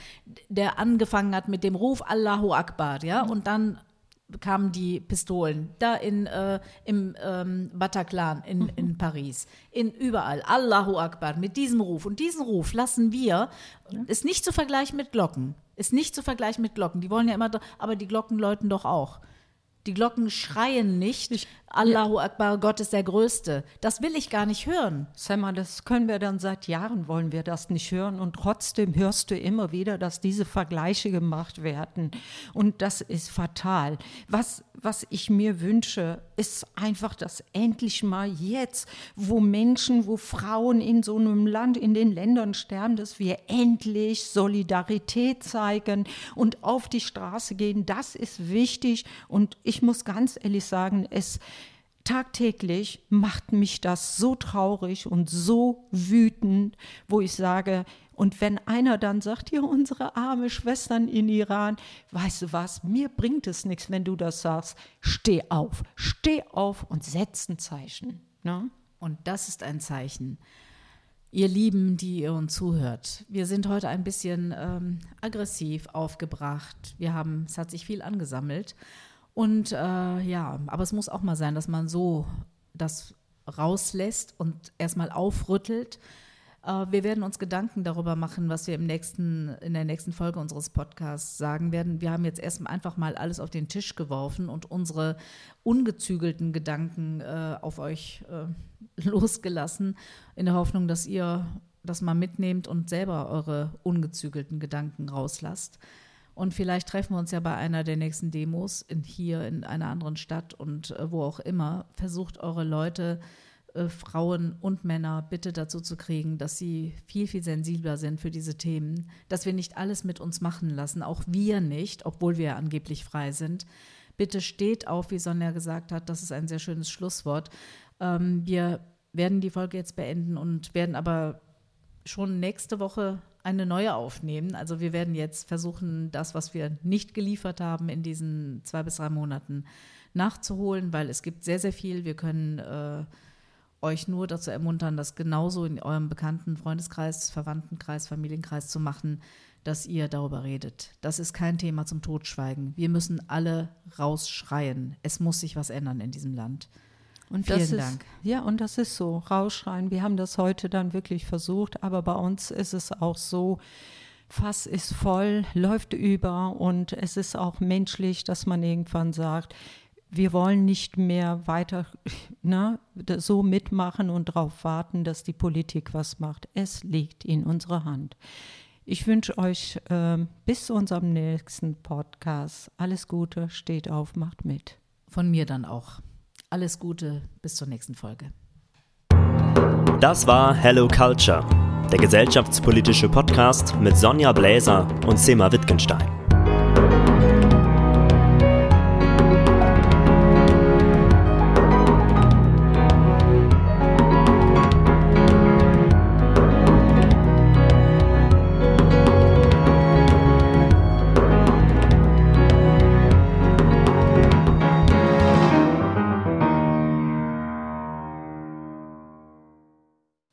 der angefangen hat mit dem Ruf Allahu Akbar, ja, und dann kamen die Pistolen da in äh, im ähm, Bataclan in, in Paris. In überall. Allahu Akbar. Mit diesem Ruf. Und diesen Ruf lassen wir. Ist nicht zu vergleichen mit Glocken. Ist nicht zu vergleichen mit Glocken. Die wollen ja immer aber die Glocken läuten doch auch. Die Glocken schreien nicht Allahu Akbar Gott ist der Größte das will ich gar nicht hören Sag mal, das können wir dann seit Jahren, wollen wir das nicht hören. Und trotzdem hörst du immer wieder, dass diese Vergleiche gemacht werden. Und das ist fatal. Was, was ich mir wünsche, ist einfach, dass endlich mal jetzt, wo Menschen, wo Frauen in so einem Land, in den Ländern sterben, dass wir endlich Solidarität zeigen und auf die Straße gehen. Das ist wichtig. Und ich muss ganz ehrlich sagen, es tagtäglich macht mich das so traurig und so wütend, wo ich sage, und wenn einer dann sagt, ja, unsere arme Schwestern in Iran, weißt du was, mir bringt es nichts, wenn du das sagst, steh auf, steh auf und setz ein Zeichen. Ne? Und das ist ein Zeichen. Ihr Lieben, die ihr uns zuhört, wir sind heute ein bisschen ähm, aggressiv aufgebracht. Wir haben, es hat sich viel angesammelt. Und äh, ja, aber es muss auch mal sein, dass man so das rauslässt und erstmal aufrüttelt. Äh, wir werden uns Gedanken darüber machen, was wir im nächsten, in der nächsten Folge unseres Podcasts sagen werden. Wir haben jetzt erst einfach mal alles auf den Tisch geworfen und unsere ungezügelten Gedanken äh, auf euch äh, losgelassen, in der Hoffnung, dass ihr das mal mitnehmt und selber eure ungezügelten Gedanken rauslasst. Und vielleicht treffen wir uns ja bei einer der nächsten Demos in, hier in einer anderen Stadt und äh, wo auch immer. Versucht eure Leute, äh, Frauen und Männer bitte dazu zu kriegen, dass sie viel, viel sensibler sind für diese Themen, dass wir nicht alles mit uns machen lassen, auch wir nicht, obwohl wir angeblich frei sind. Bitte steht auf, wie Sonja gesagt hat, das ist ein sehr schönes Schlusswort. Ähm, wir werden die Folge jetzt beenden und werden aber schon nächste Woche eine neue aufnehmen. Also wir werden jetzt versuchen, das, was wir nicht geliefert haben in diesen zwei bis drei Monaten, nachzuholen, weil es gibt sehr, sehr viel. Wir können äh, euch nur dazu ermuntern, das genauso in eurem bekannten Freundeskreis, Verwandtenkreis, Familienkreis zu machen, dass ihr darüber redet. Das ist kein Thema zum Totschweigen. Wir müssen alle rausschreien. Es muss sich was ändern in diesem Land. Und Vielen ist, Dank. Ja, und das ist so, rausschreien. Wir haben das heute dann wirklich versucht, aber bei uns ist es auch so, Fass ist voll, läuft über und es ist auch menschlich, dass man irgendwann sagt, wir wollen nicht mehr weiter ne, so mitmachen und darauf warten, dass die Politik was macht. Es liegt in unserer Hand. Ich wünsche euch äh, bis zu unserem nächsten Podcast alles Gute, steht auf, macht mit. Von mir dann auch. Alles Gute, bis zur nächsten Folge. Das war Hello Culture, der gesellschaftspolitische Podcast mit Sonja Bläser und Sema Wittgenstein.